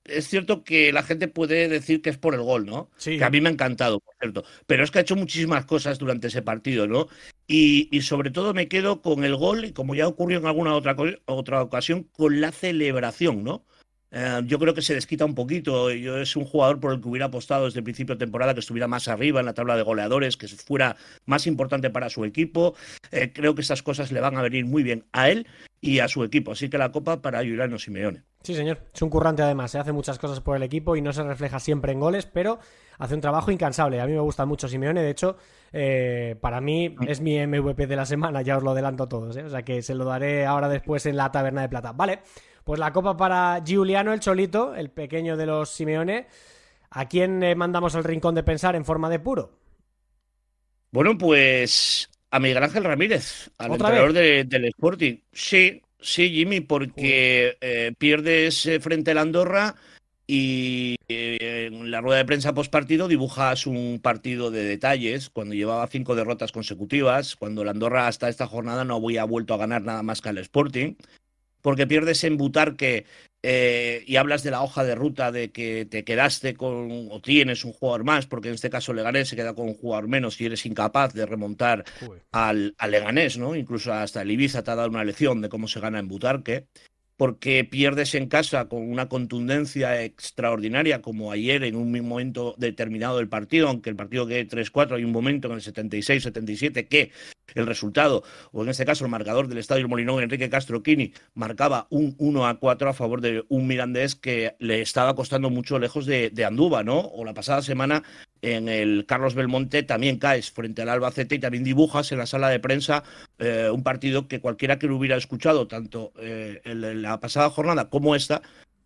es cierto que la gente puede decir que es por el gol, ¿no? Sí. Que a mí me ha encantado, por cierto. Pero es que ha hecho muchísimas cosas durante ese partido, ¿no? Y, y sobre todo me quedo con el gol, y como ya ocurrió en alguna otra, otra ocasión, con la celebración, ¿no? Eh, yo creo que se desquita un poquito. Yo es un jugador por el que hubiera apostado desde el principio de temporada que estuviera más arriba en la tabla de goleadores, que fuera más importante para su equipo. Eh, creo que estas cosas le van a venir muy bien a él y a su equipo. Así que la copa para Juliano Simeone. Sí, señor. Es un currante además. Se hace muchas cosas por el equipo y no se refleja siempre en goles, pero hace un trabajo incansable. A mí me gusta mucho Simeone. De hecho, eh, para mí es mi MVP de la semana. Ya os lo adelanto a todos. O sea que se lo daré ahora después en la taberna de plata. Vale. Pues la copa para Giuliano, el Cholito, el pequeño de los Simeone. ¿A quién mandamos al rincón de pensar en forma de puro? Bueno, pues a Miguel Ángel Ramírez, al entrenador del Sporting. Sí, sí, Jimmy, porque eh, pierdes frente al Andorra y eh, en la rueda de prensa post partido dibujas un partido de detalles cuando llevaba cinco derrotas consecutivas, cuando el Andorra hasta esta jornada no había vuelto a ganar nada más que al Sporting porque pierdes en Butarque eh, y hablas de la hoja de ruta de que te quedaste con o tienes un jugador más, porque en este caso Leganés se queda con un jugador menos y eres incapaz de remontar al, Leganés, ¿no? Incluso hasta el Ibiza te ha dado una lección de cómo se gana en Butarque. Porque pierdes en casa con una contundencia extraordinaria como ayer en un momento determinado del partido, aunque el partido quede 3-4, hay un momento en el 76-77 que el resultado, o en este caso el marcador del Estadio Molinón, Enrique Castro Quini, marcaba un 1-4 a favor de un mirandés que le estaba costando mucho lejos de, de ¿no? O la pasada semana en el Carlos Belmonte también caes frente al Albacete y también dibujas en la sala de prensa eh, un partido que cualquiera que lo hubiera escuchado, tanto eh, en la pasada jornada como esta,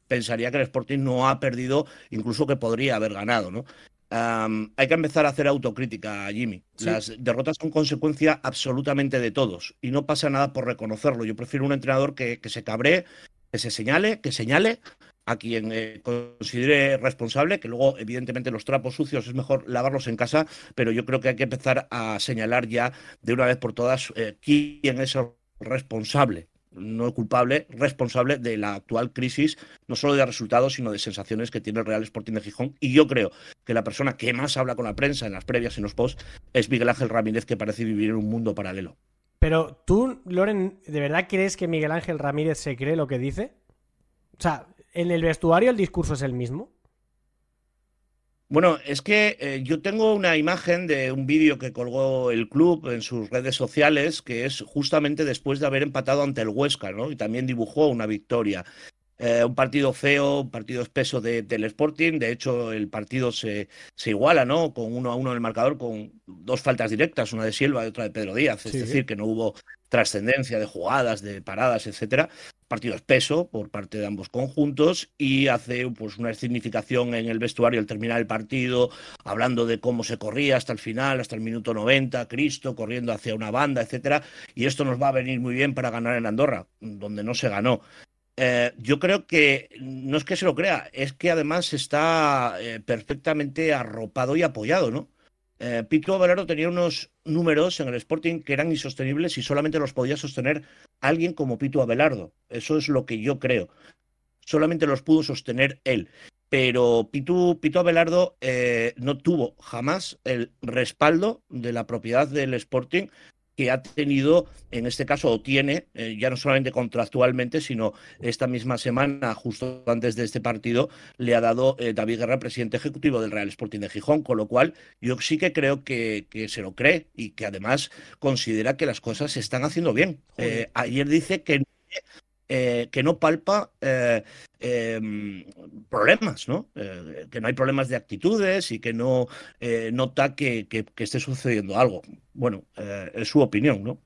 pensaría que el Sporting no ha perdido, incluso que podría haber ganado, ¿no? hay que empezar a hacer autocrítica, Jimmy. Las derrotas son consecuencia absolutamente de todos y no pasa nada por reconocerlo. Yo prefiero un entrenador que, que se cabre, que se señale, que señale a quien eh, considere responsable, que luego evidentemente los trapos sucios es mejor lavarlos en casa, pero yo creo que hay que empezar a señalar ya de una vez por todas eh, quién es el responsable no culpable, responsable de la actual crisis, no solo de resultados, sino de sensaciones que tiene el Real Sporting de Gijón. Y yo creo que la persona que más habla con la prensa en las previas y en los posts es Miguel Ángel Ramírez, que parece vivir en un mundo paralelo. Pero tú, Loren, ¿de verdad crees que Miguel Ángel Ramírez se cree lo que dice? O sea, ¿en el vestuario el discurso es el mismo? Bueno, es que eh, yo tengo una imagen de un vídeo que colgó el club en sus redes sociales, que es justamente después de haber empatado ante el Huesca, ¿no? Y también dibujó una victoria. Eh, un partido feo, un partido espeso del Sporting. De hecho, el partido se, se, iguala, ¿no? Con uno a uno en el marcador, con dos faltas directas, una de Silva y otra de Pedro Díaz. Es decir, que no hubo trascendencia de jugadas, de paradas, etcétera partido espeso por parte de ambos conjuntos y hace pues una significación en el vestuario al terminar el partido, hablando de cómo se corría hasta el final, hasta el minuto 90, Cristo corriendo hacia una banda, etcétera, y esto nos va a venir muy bien para ganar en Andorra, donde no se ganó. Eh, yo creo que no es que se lo crea, es que además está eh, perfectamente arropado y apoyado, ¿no? Eh, Pico Valero tenía unos números en el Sporting que eran insostenibles y solamente los podía sostener alguien como Pito Abelardo. Eso es lo que yo creo. Solamente los pudo sostener él. Pero Pito Abelardo eh, no tuvo jamás el respaldo de la propiedad del Sporting que ha tenido, en este caso, o tiene, eh, ya no solamente contractualmente, sino esta misma semana, justo antes de este partido, le ha dado eh, David Guerra, presidente ejecutivo del Real Sporting de Gijón, con lo cual yo sí que creo que, se lo cree y que además considera que las cosas se están haciendo bien. Eh, ayer dice que eh, que no palpa eh, em, problemas, ¿no? Eh, que no hay problemas de actitudes y que no nota que, que, esté sucediendo algo. Bueno, es su opinión, ¿no?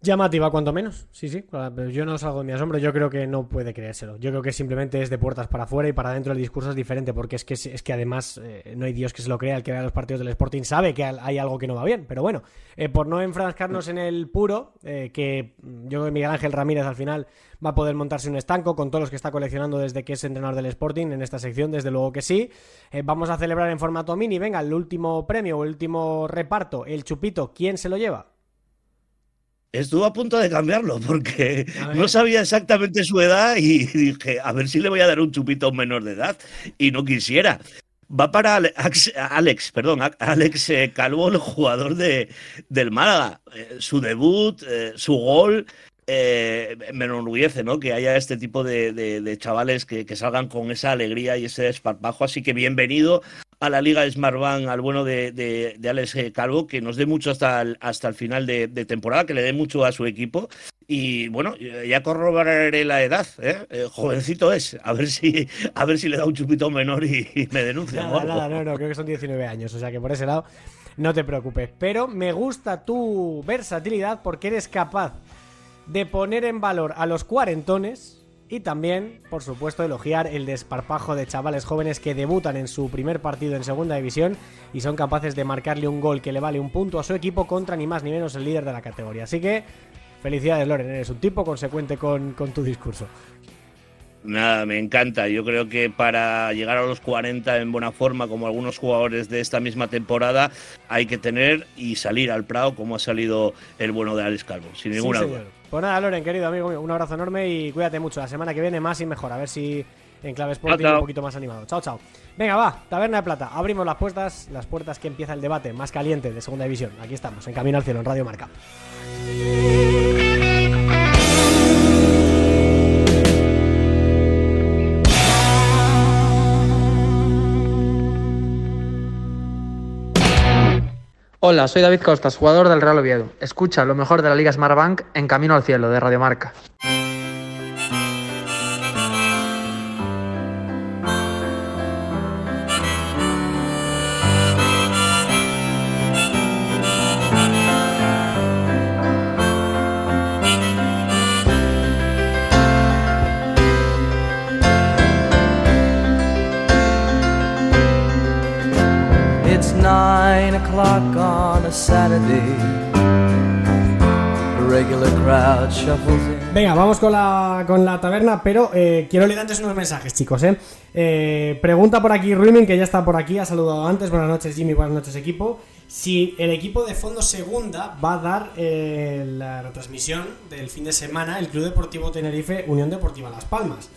Llamativa, cuanto menos. Sí, sí. Pero yo no salgo de mi asombro. Yo creo que no puede creérselo. Yo creo que simplemente es de puertas para afuera y para adentro el discurso es diferente. Porque es que, es que además eh, no hay Dios que se lo crea. El que vea los partidos del Sporting sabe que hay algo que no va bien. Pero bueno, eh, por no enfrascarnos en el puro, eh, que yo creo que Miguel Ángel Ramírez al final va a poder montarse un estanco con todos los que está coleccionando desde que es entrenador del Sporting en esta sección. Desde luego que sí. vamos a celebrar en formato mini. Venga, el último premio el último reparto. El chupito. ¿Quién se lo lleva? Estuve a punto de cambiarlo porque no sabía exactamente su edad y dije, a ver si le voy a dar un chupito a un menor de edad y no quisiera. Va para Alex, perdón, Alex eh, Calvo, el jugador de, del Málaga. Eh, su debut, eh, su gol, me enorgullece ¿no? que haya este tipo de, chavales que, que, salgan con esa alegría y ese desparpajo. Así que bienvenido a la Liga Smartbank, al bueno de, de, Alex Calvo, que nos dé mucho hasta el, hasta el final de, temporada, que le dé mucho a su equipo. Y bueno, ya corroboraré la edad, ¿eh? ¿eh? jovencito es, a ver si a ver si le da un chupito menor y, me denuncia. Nada, nada, no, no, creo que son 19 años, o sea que por ese lado no te preocupes. Pero me gusta tu versatilidad porque eres capaz de poner en valor a los cuarentones y también, por supuesto, elogiar el desparpajo de chavales jóvenes que debutan en su primer partido en segunda división y son capaces de marcarle un gol que le vale un punto a su equipo contra ni más ni menos el líder de la categoría. Así que, felicidades Loren, eres un tipo consecuente con, con tu discurso. Nada, me encanta. Yo creo que para llegar a los 40 en buena forma, como algunos jugadores de esta misma temporada, hay que tener y salir al Prado como ha salido el bueno de Alex Calvo, sin ninguna duda. Pues nada, Loren, querido amigo mío, un abrazo enorme y cuídate mucho. La semana que viene más y mejor. A ver si en Clave Sporting un poquito más animado. Chao, chao. Venga, va, Taberna de Plata. Abrimos las puertas, las puertas que empieza el debate más caliente de Segunda División. Aquí estamos, en Camino al Cielo, en Radio Marca. Hola, soy David Costas, jugador del Real Oviedo. Escucha lo mejor de la Liga Smartbank en Camino al Cielo de Radiomarca. It's on a Saturday. Regular crowd. Venga, vamos con la, con la taberna, pero eh, quiero leer antes unos mensajes, chicos, ¿eh? Eh, pregunta por aquí Ruimin, que ya está por aquí, ha saludado antes. Buenas noches, Jimmy, buenas noches, equipo. Si el equipo de Fondo Segunda va a dar la retransmisión del fin de semana, el Club Deportivo Tenerife, Unión Deportiva Las Palmas.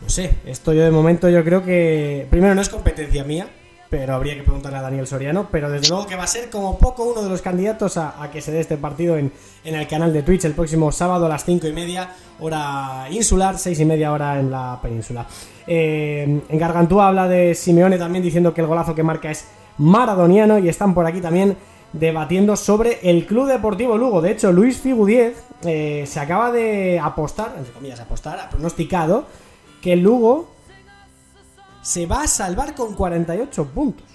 No sé, esto yo de momento yo creo que... Primero, no es competencia mía, pero habría que preguntarle a Daniel Soriano. Pero desde luego que va a ser como poco uno de los candidatos a, que se dé este partido en, en el canal de Twitch el próximo sábado a las 5 y media, hora insular, 6 y media hora en la península. Eh, en Gargantúa habla de Simeone también diciendo que el golazo que marca es maradoniano y están por aquí también debatiendo sobre el Club Deportivo Lugo. De hecho, Luis Figu 10 eh, se acaba de apostar, entre comillas, apostar, ha pronosticado que el Lugo se va a salvar con 48 puntos.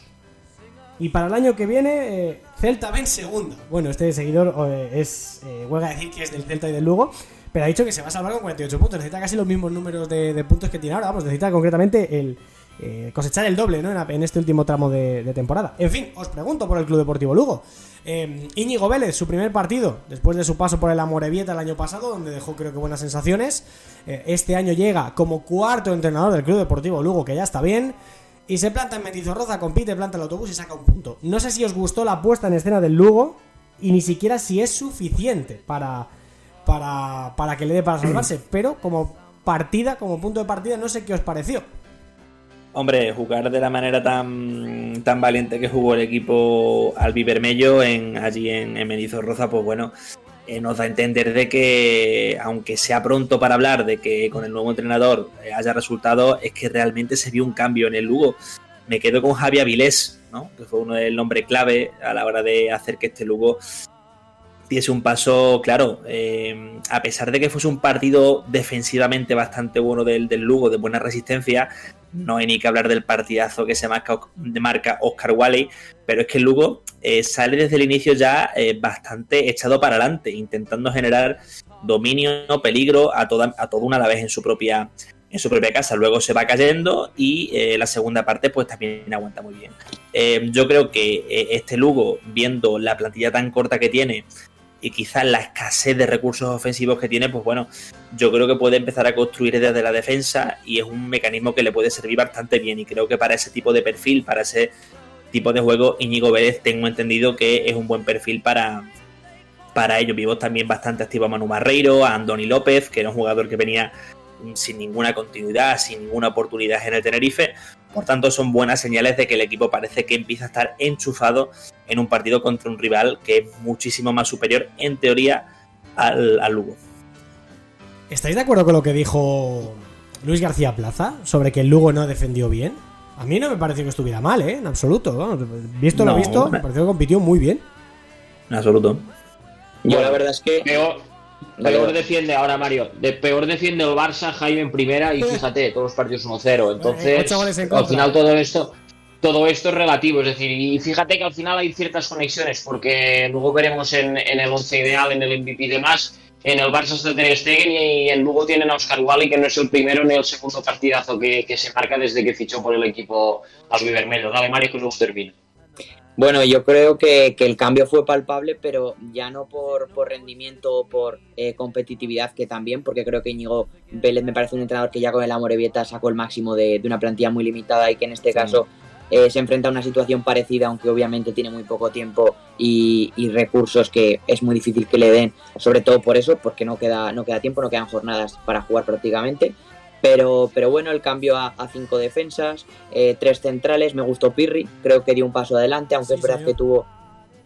Y para el año que viene, eh, Celta ven segunda. Bueno, este seguidor eh, es. Eh, huelga decir que es del Celta y del Lugo. Pero ha dicho que se va a salvar con 48 puntos. Necesita casi los mismos números de, puntos que tiene ahora. Vamos, necesita concretamente el. eh, cosechar el doble, ¿no? En, en este último tramo de temporada. En fin, os pregunto por el Club Deportivo Lugo. Eh, Íñigo Vélez, su primer partido, después de su paso por el Amorebieta el año pasado, donde dejó creo que buenas sensaciones. Eh, este año llega como cuarto entrenador del Club Deportivo Lugo, que ya está bien. Y se planta en Mendizorroza, compite, planta el autobús y saca un punto. No sé si os gustó la puesta en escena del Lugo y ni siquiera si es suficiente para, para, para que le dé para salvarse. Pero como partida, como punto de partida, no sé qué os pareció. Hombre, jugar de la manera tan, tan valiente que jugó el equipo albivermello en, allí en, en Mendizorroza, pues bueno, eh, nos da a entender de que, aunque sea pronto para hablar de que con el nuevo entrenador eh, haya resultado, es que realmente se vio un cambio en el Lugo. Me quedo con Javi Avilés, ¿no? que fue uno del nombre clave a la hora de hacer que este Lugo diese un paso, claro, eh, a pesar de que fuese un partido defensivamente bastante bueno del, del Lugo, de buena resistencia, no hay ni que hablar del partidazo que se marca, marca Oscar Wally, pero es que el Lugo eh, sale desde el inicio ya eh, bastante echado para adelante, intentando generar dominio, peligro a toda, a toda una a la vez en su propia en su propia casa. Luego se va cayendo y eh, la segunda parte pues también aguanta muy bien. Eh, yo creo que este Lugo, viendo la plantilla tan corta que tiene y quizás la escasez de recursos ofensivos que tiene, pues bueno, yo creo que puede empezar a construir desde la defensa y es un mecanismo que le puede servir bastante bien y creo que para ese tipo de perfil, para ese tipo de juego, Íñigo Vélez tengo entendido que es un buen perfil para, para ello. Vimos también bastante activo a Manu Marreiro, a Andoni López, que era un jugador que venía sin ninguna continuidad, sin ninguna oportunidad en el Tenerife. Por tanto, son buenas señales de que el equipo parece que empieza a estar enchufado en un partido contra un rival que es muchísimo más superior, en teoría, al, al Lugo. ¿Estáis de acuerdo con lo que dijo Luis García Plaza sobre que el Lugo no defendió bien? A mí no me pareció que estuviera mal, ¿eh? En absoluto. visto lo No, visto, me pareció que compitió muy bien. En absoluto. Yo la verdad es que... peor defiende ahora Mario. De, peor defiende el Barça, Jaime en primera y fíjate, todos los partidos 1-0. Entonces, en al final todo esto todo esto es relativo, es decir, y fíjate que al final hay ciertas conexiones, porque luego veremos en, en el once ideal, en el MVP y demás, en el Barça está Ter Stegen y en Lugo tienen a Oscar Wally, que no es el primero ni el segundo partidazo que, que se marca desde que fichó por el equipo albivermelho. Dale, Mario, que luego termina. Bueno, yo creo que, que el cambio fue palpable, pero ya no por, por rendimiento o por eh, competitividad, que también, porque creo que Íñigo Vélez me parece un entrenador que ya con el Amorebieta sacó el máximo de, de una plantilla muy limitada y que en este caso eh, se enfrenta a una situación parecida, aunque obviamente tiene muy poco tiempo y, y recursos que es muy difícil que le den, sobre todo por eso, porque no queda, no queda tiempo, no quedan jornadas para jugar prácticamente. Pero, pero bueno, el cambio a, a cinco defensas, eh, tres centrales, me gustó Pirri, creo que dio un paso adelante, aunque Sí, es verdad señor. que tuvo,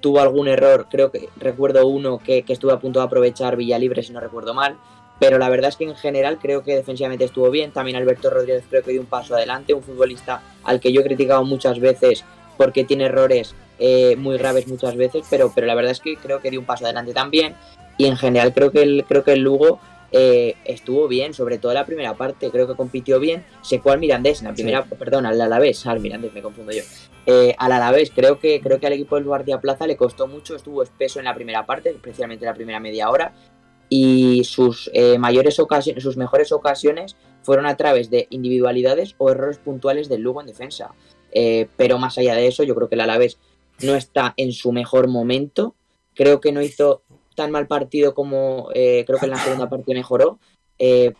tuvo algún error, creo que recuerdo uno que, que estuvo a punto de aprovechar Villalibre, si no recuerdo mal, pero la verdad es que en general creo que defensivamente estuvo bien, también Alberto Rodríguez creo que dio un paso adelante, un futbolista al que yo he criticado muchas veces porque tiene errores eh, muy graves muchas veces, pero, pero la verdad es que creo que dio un paso adelante también y en general creo que el, creo que el Lugo eh, estuvo bien, sobre todo la primera parte, creo que compitió bien, secó al Mirandés en la primera, perdón, al Alavés, al Mirandés me confundo yo, eh, al Alavés creo que, creo que al equipo del Guardia Plaza le costó mucho, estuvo espeso en la primera parte, especialmente en la primera media hora, y sus eh, mayores ocasiones, sus mejores ocasiones fueron a través de individualidades o errores puntuales del Lugo en defensa. Pero más allá de eso, yo creo que el Alavés no está en su mejor momento. Creo que no hizo tan mal partido como eh, creo que en la segunda parte mejoró.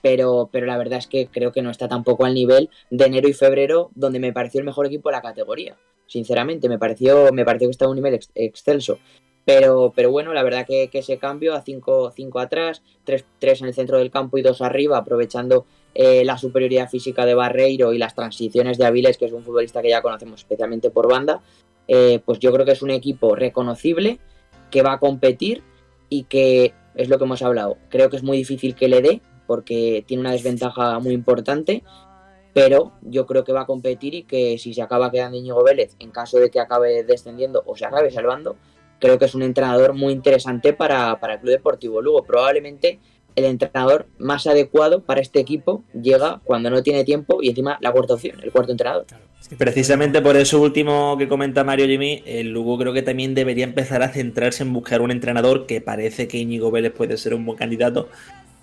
pero, pero la verdad es que creo que no está tampoco al nivel de enero y febrero, donde me pareció el mejor equipo de la categoría. Sinceramente, me pareció, me pareció que estaba a un nivel excelso. Pero, pero bueno, la verdad que, ese cambio a 5 atrás, 3 en el centro del campo y 2 arriba, aprovechando eh, la superioridad física de Barreiro y las transiciones de Aviles, que es un futbolista que ya conocemos especialmente por banda, eh, pues yo creo que es un equipo reconocible, que va a competir y que es lo que hemos hablado. Creo que es muy difícil que le dé, porque tiene una desventaja muy importante, pero yo creo que va a competir y que si se acaba quedando Íñigo Vélez, en caso de que acabe descendiendo o se acabe salvando, creo que es un entrenador muy interesante para, el Club Deportivo Lugo. Probablemente el entrenador más adecuado para este equipo llega cuando no tiene tiempo y encima la cuarta opción, el cuarto entrenador. Precisamente por eso último que comenta Mario Jimmy, el Lugo creo que también debería empezar a centrarse en buscar un entrenador que parece que Íñigo Vélez puede ser un buen candidato,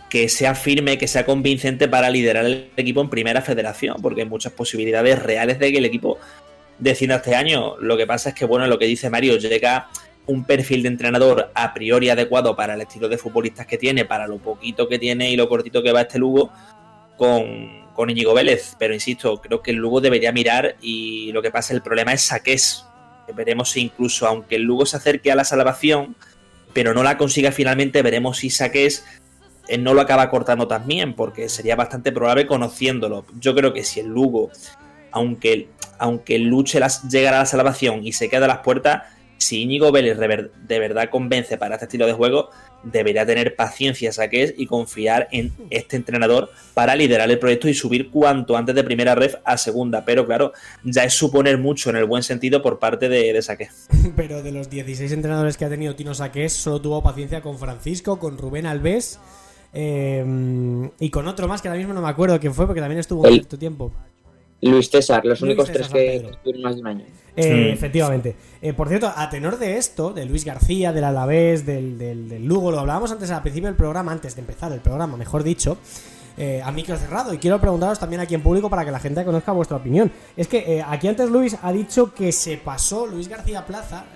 que sea firme, que sea convincente para liderar el equipo en primera federación, porque hay muchas posibilidades reales de que el equipo decida este año. Lo que pasa es que, bueno, lo que dice Mario, llega un perfil de entrenador a priori adecuado para el estilo de futbolistas que tiene, para lo poquito que tiene y lo cortito que va este Lugo, con, con Íñigo Vélez. Pero insisto, creo que el Lugo debería mirar y lo que pasa, el problema es saques. Veremos si incluso, aunque el Lugo se acerque a la salvación, pero no la consiga finalmente, veremos si saques eh, no lo acaba cortando también, porque sería bastante probable conociéndolo. Yo creo que si el Lugo, aunque, aunque luche las, llegar a la salvación y se queda a las puertas, si Íñigo Vélez de verdad convence para este estilo de juego, debería tener paciencia, saques y confiar en este entrenador para liderar el proyecto y subir cuanto antes de primera ref a segunda. Pero claro, ya es suponer mucho en el buen sentido por parte de, de Saqués. Pero de los 16 entrenadores que ha tenido Tino Saqués, solo tuvo paciencia con Francisco, con Rubén Alves eh, y con otro más que ahora mismo no me acuerdo quién fue porque también estuvo un cierto tiempo. Luis César, los únicos tres que estuvieron más de un año. Eh, efectivamente. Eh, por cierto, a tenor de esto, de Luis García, del Alavés, del, del, Lugo, lo hablábamos antes al principio del programa, antes de empezar el programa, mejor dicho, eh, a micro cerrado. Y quiero preguntaros también aquí en público para que la gente conozca vuestra opinión. Es que aquí antes Luis ha dicho que se pasó, Luis García Plaza,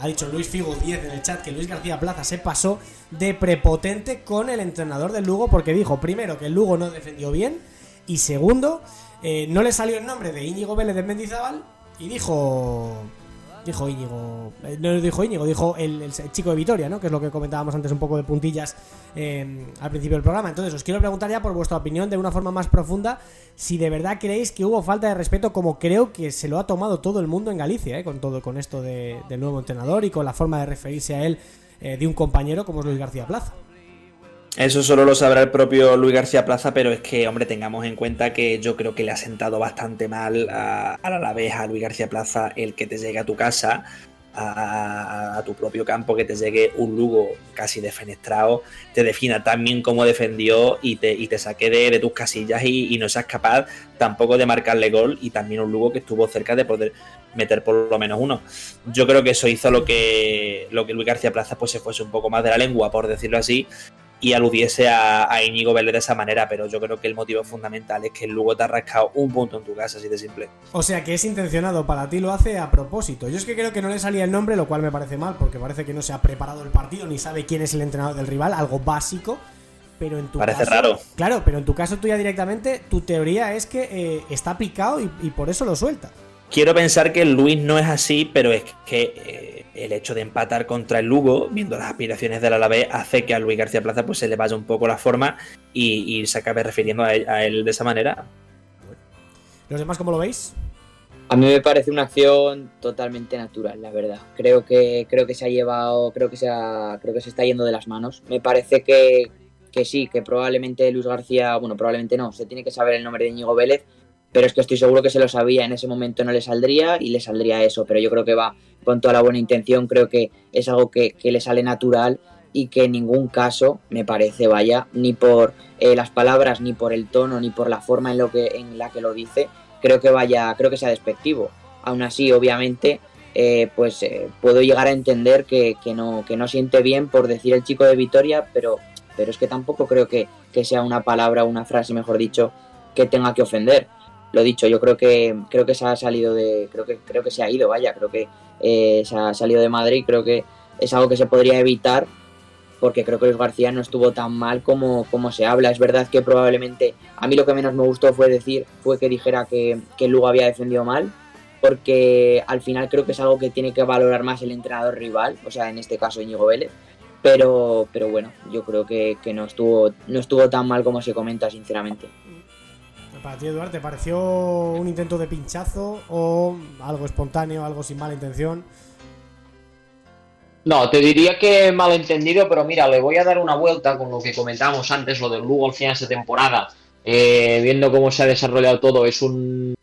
ha dicho Luis Figo 10 en el chat, que Luis García Plaza se pasó de prepotente con el entrenador del Lugo porque dijo, primero, que el Lugo no defendió bien y segundo eh, no le salió el nombre de Íñigo Vélez de Mendizábal y dijo. Dijo Íñigo. Eh, no dijo Íñigo, dijo el, chico de Vitoria, ¿no? Que es lo que comentábamos antes un poco de puntillas em, al principio del programa. Entonces, os quiero preguntar ya por vuestra opinión de una forma más profunda si de verdad creéis que hubo falta de respeto, como creo que se lo ha tomado todo el mundo en Galicia, ¿eh? con todo con esto del nuevo entrenador y con la forma de referirse a él de un compañero como es Luis García Plaza. Eso solo lo sabrá el propio Luis García Plaza, pero es que, hombre, tengamos en cuenta que yo creo que le ha sentado bastante mal a, la vez a Luis García Plaza el que te llegue a tu casa, a, tu propio campo, que te llegue un Lugo casi defenestrado, te defina tan bien como defendió y te, saque de, tus casillas y, no seas capaz tampoco de marcarle gol y también un Lugo que estuvo cerca de poder meter por lo menos uno. Yo creo que eso hizo lo que, lo que Luis García Plaza pues se fuese un poco más de la lengua, por decirlo así, y aludiese a, a Íñigo Vélez de esa manera, pero yo creo que el motivo fundamental es que el Lugo te ha rascado un punto en tu casa, así de simple. O sea que es intencionado, para ti lo hace a propósito. Yo es que creo que no le salía el nombre, lo cual me parece mal, porque parece que no se ha preparado el partido ni sabe quién es el entrenador del rival, algo básico. Pero en tu Parece raro. Claro, pero en tu caso tú ya directamente, tu teoría es que eh, está picado y, por eso lo suelta. Quiero pensar que Luis no es así, pero es que eh, el hecho de empatar contra el Lugo, viendo las aspiraciones del Alavés, hace que a Luis García Plaza pues se le vaya un poco la forma y, se acabe refiriendo a él, de esa manera. ¿Los demás cómo lo veis? A mí me parece una acción totalmente natural, la verdad. Creo que creo que se ha llevado, creo que se creo que se está yendo de las manos. Me parece que, que sí, que probablemente Luis García, bueno, probablemente no, se tiene que saber el nombre de Íñigo Vélez, pero es que estoy seguro que se lo sabía, en ese momento no le saldría y le saldría eso, pero yo creo que va con toda la buena intención, creo que es algo que, que le sale natural y que en ningún caso me parece vaya ni por eh, las palabras ni por el tono ni por la forma en lo que en la que lo dice creo que vaya creo que sea despectivo. Aún así obviamente eh, pues eh, puedo llegar a entender que, que, no que no siente bien por decir el chico de Vitoria pero pero es que tampoco creo que, que sea una palabra una frase mejor dicho que tenga que ofender lo dicho yo creo que creo que se ha salido de creo que creo que se ha ido vaya creo que se ha salido de Madrid creo que es algo que se podría evitar porque creo que Luis García no estuvo tan mal como, como se habla. Es verdad que probablemente a mí lo que menos me gustó fue decir, fue que dijera que, que Lugo había defendido mal, porque al final creo que es algo que tiene que valorar más el entrenador rival, o sea, en este caso Íñigo Vélez. Pero, pero bueno, yo creo que, que no, estuvo, no estuvo tan mal como se comenta, sinceramente. Para ti, Eduardo, ¿te pareció un intento de pinchazo o algo espontáneo, algo sin mala intención? No, te diría que malentendido, pero mira, le voy a dar una vuelta con lo que comentábamos antes, lo del Lugo al final de temporada. Eh, viendo cómo se ha desarrollado todo, es un,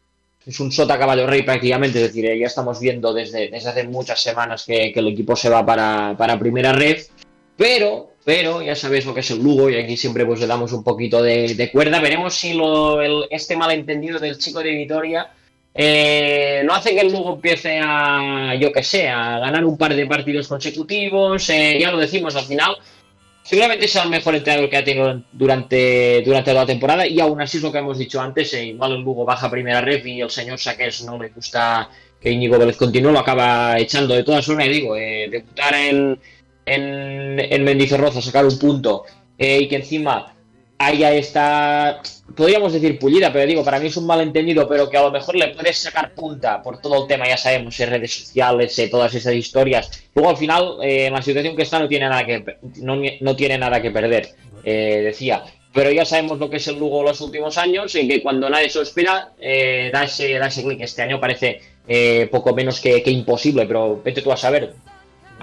es un sota caballo rey prácticamente, es decir, ya estamos viendo desde, desde hace muchas semanas que, que el equipo se va para, para, primera red, pero, pero ya sabéis lo que es el Lugo y aquí siempre pues le damos un poquito de, de cuerda. Veremos si lo, el, este malentendido del chico de Vitoria eh, no hace que el Lugo empiece a, yo que sé, a ganar un par de partidos consecutivos. Eh, ya lo decimos al final. Seguramente sea el mejor entrenador que ha tenido durante, durante toda la temporada. Y aún así es lo que hemos dicho antes. Eh, igual el Lugo baja primera red y el señor Saquez no le gusta que Íñigo Vélez continúe. Lo acaba echando de todas formas. Digo, eh, debutar en, en, en Mendizorroza, sacar un punto. Eh, y que encima haya esta, podríamos decir pullida, pero digo, para mí es un malentendido, pero que a lo mejor le puedes sacar punta por todo el tema, ya sabemos, en redes sociales, eh, todas esas historias. Luego al final, eh, la situación que está no tiene nada que, no, no tiene nada que perder, eh, decía. Pero ya sabemos lo que es el Lugo los últimos años y que cuando nadie se lo espera, eh, da ese, da ese clic. Este año parece poco menos que, que, imposible, pero vete tú a saber.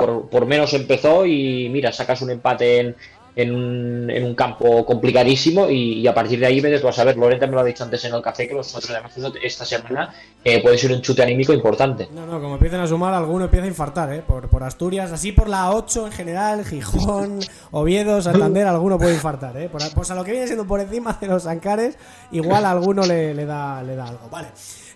Por, por menos empezó y mira, sacas un empate en, en un, en un, campo complicadísimo y, y, a partir de ahí vete tú a saber, Lorenta me lo ha dicho antes en el café que los de marzo esta semana eh, puede ser un chute anímico importante. No, no, como empiecen a sumar, alguno empieza a infartar, ¿eh? por, por Asturias, así por la 8 en general, Gijón, Oviedo, Santander, alguno puede infartar, ¿eh? Por, pues a lo que viene siendo por encima de los Ancares, igual a alguno le, le, da, le da algo, vale.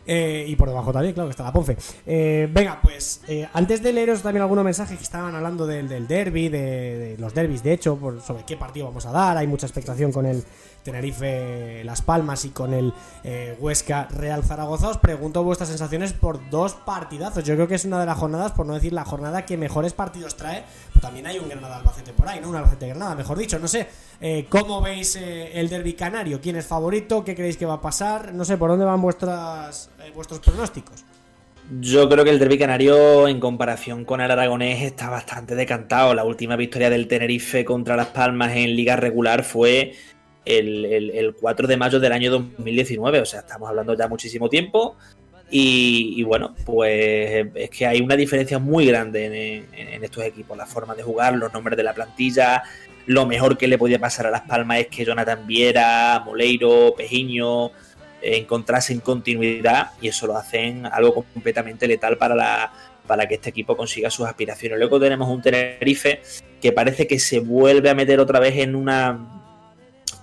Eh, y por debajo también, claro, que está la Ponfe. Eh, venga, pues eh, antes de leeros también algunos mensajes que estaban hablando del, del derby, de, de, los derbis, de hecho, por, sobre qué partido vamos a dar. Hay mucha expectación con el Tenerife Las Palmas y con el eh, Huesca Real Zaragoza. Os pregunto vuestras sensaciones por dos partidazos. Yo creo que es una de las jornadas, por no decir la jornada que mejores partidos trae. Pues también hay un Granada Albacete por ahí, ¿no? Un Albacete Granada, mejor dicho. No sé eh, cómo veis eh, el derby canario. ¿Quién es favorito? ¿Qué creéis que va a pasar? No sé por dónde van vuestras, vuestros pronósticos. Yo creo que el derby canario en comparación con el aragonés está bastante decantado. La última victoria del Tenerife contra Las Palmas en liga regular fue el, el, el, 4 de mayo del año 2019, o sea, estamos hablando ya muchísimo tiempo. Y, bueno, pues es que hay una diferencia muy grande en, estos equipos, la forma de jugar, los nombres de la plantilla. Lo mejor que le podía pasar a Las Palmas es que Jonathan Viera, Moleiro, Pejiño eh, encontrasen continuidad y eso lo hacen algo completamente letal para la, para que este equipo consiga sus aspiraciones. Luego tenemos un Tenerife que parece que se vuelve a meter otra vez en una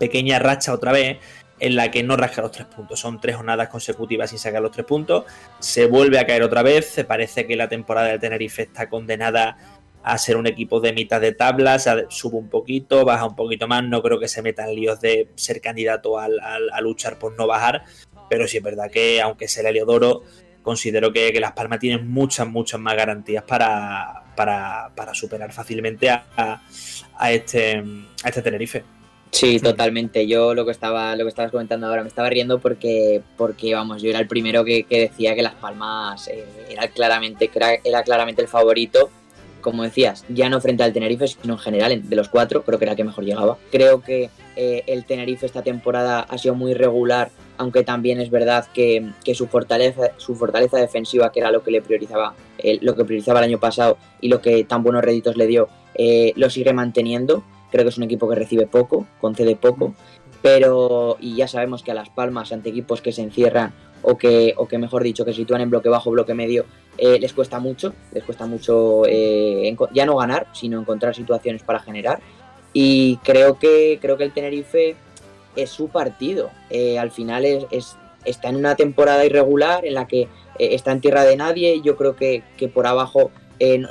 pequeña racha otra vez en la que no rasca los tres puntos. Son tres jornadas consecutivas sin sacar los tres puntos. Se vuelve a caer otra vez. Parece que la temporada del Tenerife está condenada a ser un equipo de mitad de tablas. Sube un poquito, baja un poquito más. No creo que se meta en líos de ser candidato a luchar por no bajar. Pero sí es verdad que, aunque sea el Heliodoro, considero que, Las Palmas tienen muchas, muchas más garantías para, superar fácilmente a, este, a este Tenerife. Sí, totalmente. Yo lo que estaba, lo que estabas comentando ahora, me estaba riendo porque, porque vamos, yo era el primero que, decía que Las Palmas eh, era claramente, era, era, claramente el favorito. Como decías, ya no frente al Tenerife, sino en general, de los cuatro, creo que era el que mejor llegaba. Creo que eh, el Tenerife esta temporada ha sido muy regular, aunque también es verdad que, que su fortaleza, su fortaleza defensiva, que era lo que le priorizaba, eh, lo que priorizaba el año pasado y lo que tan buenos réditos le dio, eh, lo sigue manteniendo creo que es un equipo que recibe poco, concede poco. pero y ya sabemos que a Las Palmas, ante equipos que se encierran o que, o que mejor dicho, que sitúan en bloque bajo, bloque medio, eh, les cuesta mucho, les cuesta mucho eh, ya no ganar, sino encontrar situaciones para generar. Y creo que, creo que el Tenerife es su partido. Eh, al final es, es, está en una temporada irregular en la que está en tierra de nadie. Yo creo que, que por abajo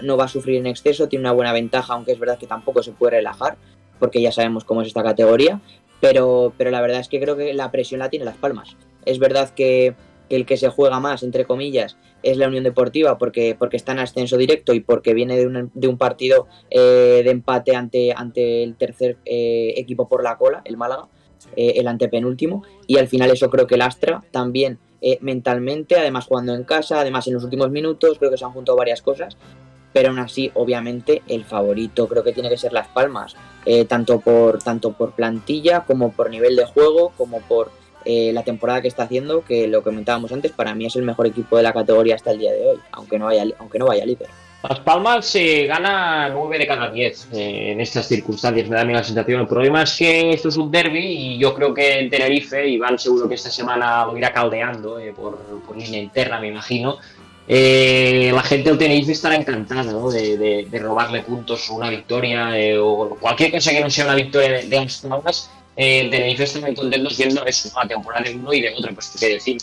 no va a sufrir en exceso, tiene una buena ventaja, aunque es verdad que tampoco se puede relajar, porque ya sabemos cómo es esta categoría. Pero, pero la verdad es que creo que la presión la tiene Las Palmas. Es verdad que, el que se juega más, entre comillas, es la Unión Deportiva porque, porque está en ascenso directo y porque viene de un, de un partido eh, de empate ante, ante el tercer eh, equipo por la cola, el Málaga, eh, el antepenúltimo. Y al final eso creo que lastra también mentalmente, además jugando en casa, además en los últimos minutos, creo que se han juntado varias cosas. Pero aún así, obviamente, el favorito creo que tiene que ser Las Palmas, tanto, por, tanto por plantilla como por nivel de juego, como por eh, la temporada que está haciendo, que lo comentábamos antes, para mí es el mejor equipo de la categoría hasta el día de hoy, aunque no vaya, aunque no vaya líder. Las Palmas se gana 9 de cada 10 eh, en estas circunstancias, me da a mí la sensación. El problema es que esto es un derby y yo creo que en Tenerife, Iván seguro que esta semana lo irá caldeando eh, por, por, línea interna, me imagino. la gente del Tenerife estará encantada de, de, robarle puntos una victoria o cualquier cosa que no sea una victoria de, de las Palmas eh, Tenerife está muy contento siendo eso, una temporada de uno y de otro, pues qué decir,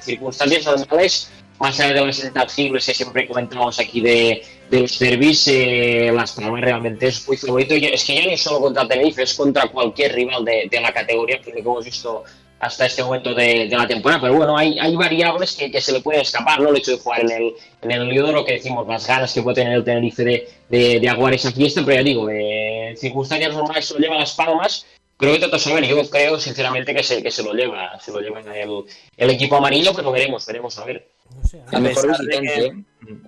circunstancias normales, más allá de las intangibles que siempre comentamos aquí de, de los derbis, eh, Las Palmas realmente es muy favorito, es que ya no es solo contra Tenerife, es contra cualquier rival de, de la categoría que hemos visto hasta este momento de, de, la temporada, pero bueno, hay, hay variables que, que, se le pueden escapar, ¿no? El hecho de jugar en el, en el lo que decimos, las ganas que puede tener el Tenerife de, de, de aguar esa fiesta, pero ya digo, en circunstancias normales se lo lleva Las Palmas, creo que Toto saben, yo creo sinceramente que se, que se lo lleva, se lo lleva el, el equipo amarillo, pero veremos, veremos, a ver. el mejor visitante, ¿eh?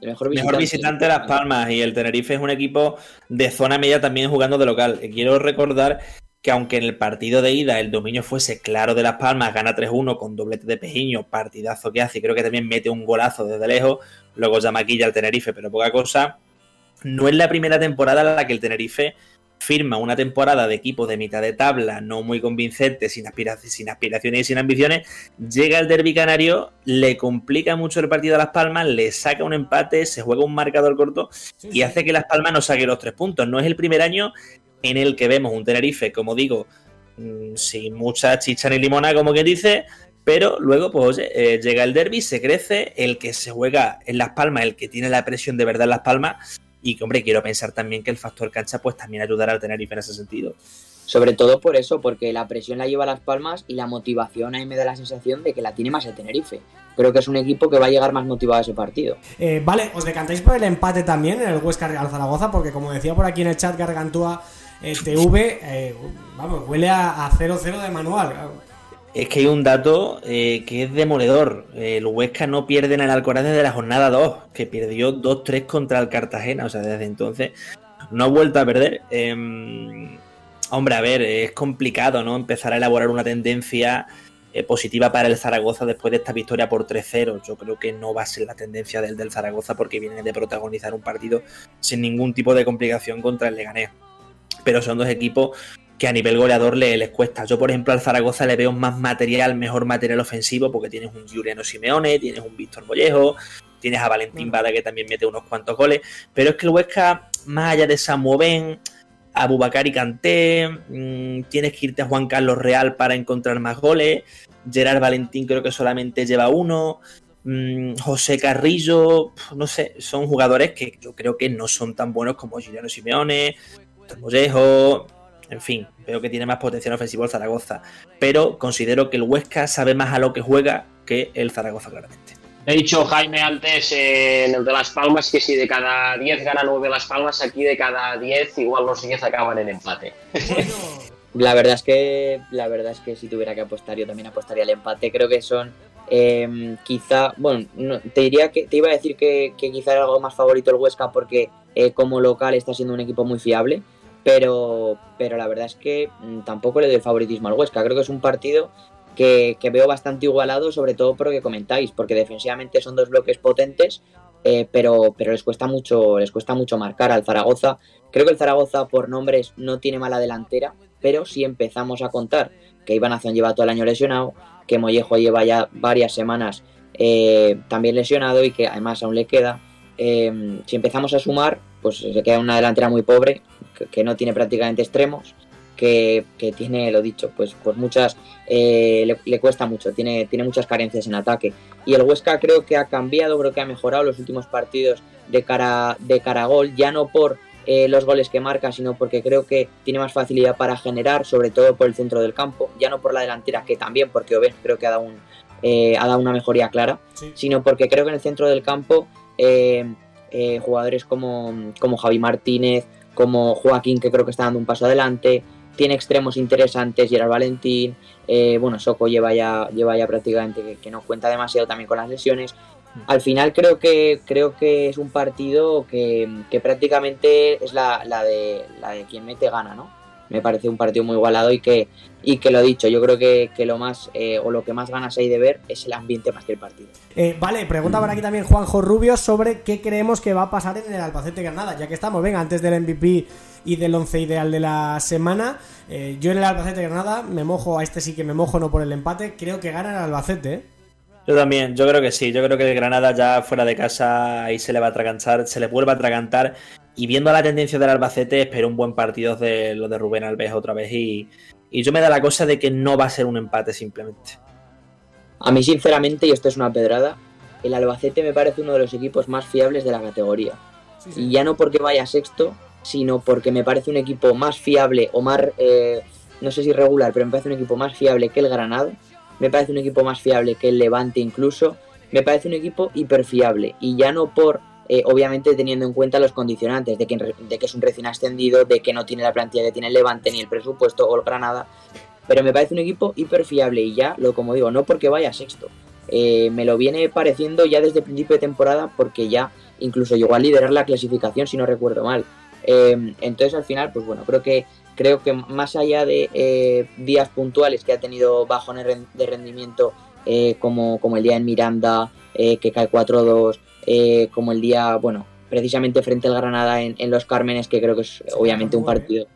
el mejor visitante, mejor visitante Las Palmas y el Tenerife es un equipo de zona media también jugando de local. Quiero recordar que aunque en el partido de ida el dominio fuese claro de Las Palmas, gana 3-1 con doblete de Pejiño, partidazo que hace, y creo que también mete un golazo desde lejos, luego ya maquilla al Tenerife, pero poca cosa. No es la primera temporada en la que el Tenerife firma una temporada de equipo de mitad de tabla, no muy convincente, sin, sin aspiraciones y sin ambiciones, llega el derby canario, le complica mucho el partido a Las Palmas, le saca un empate, se juega un marcador corto y hace que Las Palmas no saque los tres puntos. No es el primer año en el que vemos un Tenerife, como digo, mm, sin mucha chicha ni limona, como que dice, pero luego, pues eh, llega el derby, se crece, el que se juega en Las Palmas, el que tiene la presión de verdad en Las Palmas, y que, hombre, quiero pensar también que el factor cancha pues también ayudará al Tenerife en ese sentido. Sobre todo por eso, porque la presión la lleva a Las Palmas y la motivación ahí me da la sensación de que la tiene más el Tenerife. Creo que es un equipo que va a llegar más motivado a ese partido. Eh, vale, ¿os decantáis por el empate también en el Huesca Real Zaragoza? Porque como decía por aquí en el chat Gargantúa eh, TV, eh, vamos, huele a 0-0 de manual. Es que hay un dato eh, que es demoledor. El Huesca no pierde en el Alcoraz desde la jornada 2, que perdió 2-3 contra el Cartagena. O sea, desde entonces no ha vuelto a perder. Eh, hombre, a ver, es complicado, ¿no? Empezar a elaborar una tendencia eh, positiva para el Zaragoza después de esta victoria por 3-0. Yo creo que no va a ser la tendencia del, del Zaragoza porque viene de protagonizar un partido sin ningún tipo de complicación contra el Leganés. Pero son dos equipos que a nivel goleador le, les cuesta. Yo, por ejemplo, al Zaragoza le veo más material, mejor material ofensivo, porque tienes un Juliano Simeone, tienes un Víctor Mollejo, tienes a Valentín Bada que también mete unos cuantos goles, pero es que el Huesca, más allá de Samu Ben, a Bubacar y Canté, mmm, tienes que irte a Juan Carlos Real para encontrar más goles, Gerard Valentín creo que solamente lleva uno, mmm, José Carrillo, no sé, son jugadores que yo creo que no son tan buenos como Juliano Simeone, Víctor Mollejo, en fin, veo que tiene más potencial ofensivo el Zaragoza. Pero considero que el Huesca sabe más a lo que juega que el Zaragoza, claramente. He dicho Jaime antes en el de Las Palmas que si de cada 10 gana 9 Las Palmas, aquí de cada 10 igual los 10 acaban en empate. La verdad es que la verdad es que si tuviera que apostar yo también apostaría el empate. Creo que son eh, quizá, bueno, no, te diría que te iba a decir que, que quizá era algo más favorito el Huesca porque eh, como local está siendo un equipo muy fiable pero, pero la verdad es que mm, tampoco le doy favoritismo al Huesca. Creo que es un partido que, veo bastante igualado, sobre todo por lo que comentáis, porque defensivamente son dos bloques potentes, eh, pero, pero les cuesta mucho, les cuesta mucho marcar al Zaragoza. Creo que el Zaragoza por nombres no tiene mala delantera, pero si empezamos a contar que Iván Azón lleva todo el año lesionado, que Mollejo lleva ya varias semanas eh, también lesionado y que además aún le queda. Eh, si empezamos a sumar, pues se queda una delantera muy pobre, que, no tiene prácticamente extremos, que, tiene, lo dicho, pues, pues muchas, eh, le, cuesta mucho, tiene, tiene muchas carencias en ataque. Y el Huesca creo que ha cambiado, creo que ha mejorado los últimos partidos de cara, de cara a gol, ya no por eh, los goles que marca, sino porque creo que tiene más facilidad para generar, sobre todo por el centro del campo, ya no por la delantera, que también, porque Oben creo que ha dado, un, eh, ha dado una mejoría clara, sino porque creo que en el centro del campo jugadores como, como Javi Martínez, como Joaquín, que creo que está dando un paso adelante, tiene extremos interesantes, Gerard Valentín, bueno, Soco lleva ya, lleva ya prácticamente que, que, no cuenta demasiado también con las lesiones, al final creo que creo que es un partido que, prácticamente es la, de la de quien mete gana, ¿no? Me parece un partido muy igualado y que y que lo dicho, yo creo que, lo más eh, o lo que más ganas hay de ver es el ambiente más que el partido. Eh, vale, pregunta por aquí también Juanjo Rubio sobre qué creemos que va a pasar en el Albacete Granada, ya que estamos, venga, antes del MVP y del once ideal de la semana. Eh, yo en el Albacete Granada me mojo, a este sí que me mojo, no por el empate, creo que gana el Albacete. Yo también, yo creo que sí. Yo creo que el Granada ya fuera de casa ahí se le va a atragantar, se le vuelve a atragantar. Y viendo la tendencia del Albacete, espero un buen partido de lo de Rubén Alves otra vez. Y, yo me da la cosa de que no va a ser un empate simplemente. A mí, sinceramente, y esto es una pedrada, el Albacete me parece uno de los equipos más fiables de la categoría. Y ya no porque vaya sexto, sino porque me parece un equipo más fiable o más, eh, no sé si regular, pero me parece un equipo más fiable que el Granada me parece un equipo más fiable que el Levante incluso, me parece un equipo hiperfiable y ya no por, eh, obviamente teniendo en cuenta los condicionantes de que, de que es un recién ascendido, de que no tiene la plantilla que tiene el Levante ni el presupuesto o el Granada, pero me parece un equipo hiperfiable y ya, lo como digo, no porque vaya sexto, eh, me lo viene pareciendo ya desde el principio de temporada porque ya incluso llegó a liderar la clasificación si no recuerdo mal. Eh, entonces al final, pues bueno, creo que creo que más allá de eh, días puntuales que ha tenido bajones de rendimiento, eh, como, como el día en Miranda, que cae 4-2, como el día, bueno, precisamente frente al Granada en, Los Cármenes, que creo que es obviamente un partido.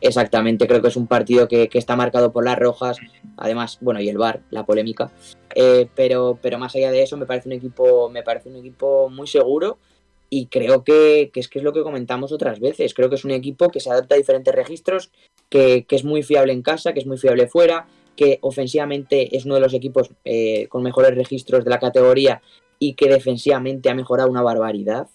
Exactamente, creo que es un partido que, que, está marcado por las rojas, además, bueno, y el VAR, la polémica. pero, pero más allá de eso, me parece un equipo, me parece un equipo muy seguro y creo que, es que es lo que comentamos otras veces. Creo que es un equipo que se adapta a diferentes registros, que, es muy fiable en casa, que es muy fiable fuera, que ofensivamente es uno de los equipos eh, con mejores registros de la categoría y que defensivamente ha mejorado una barbaridad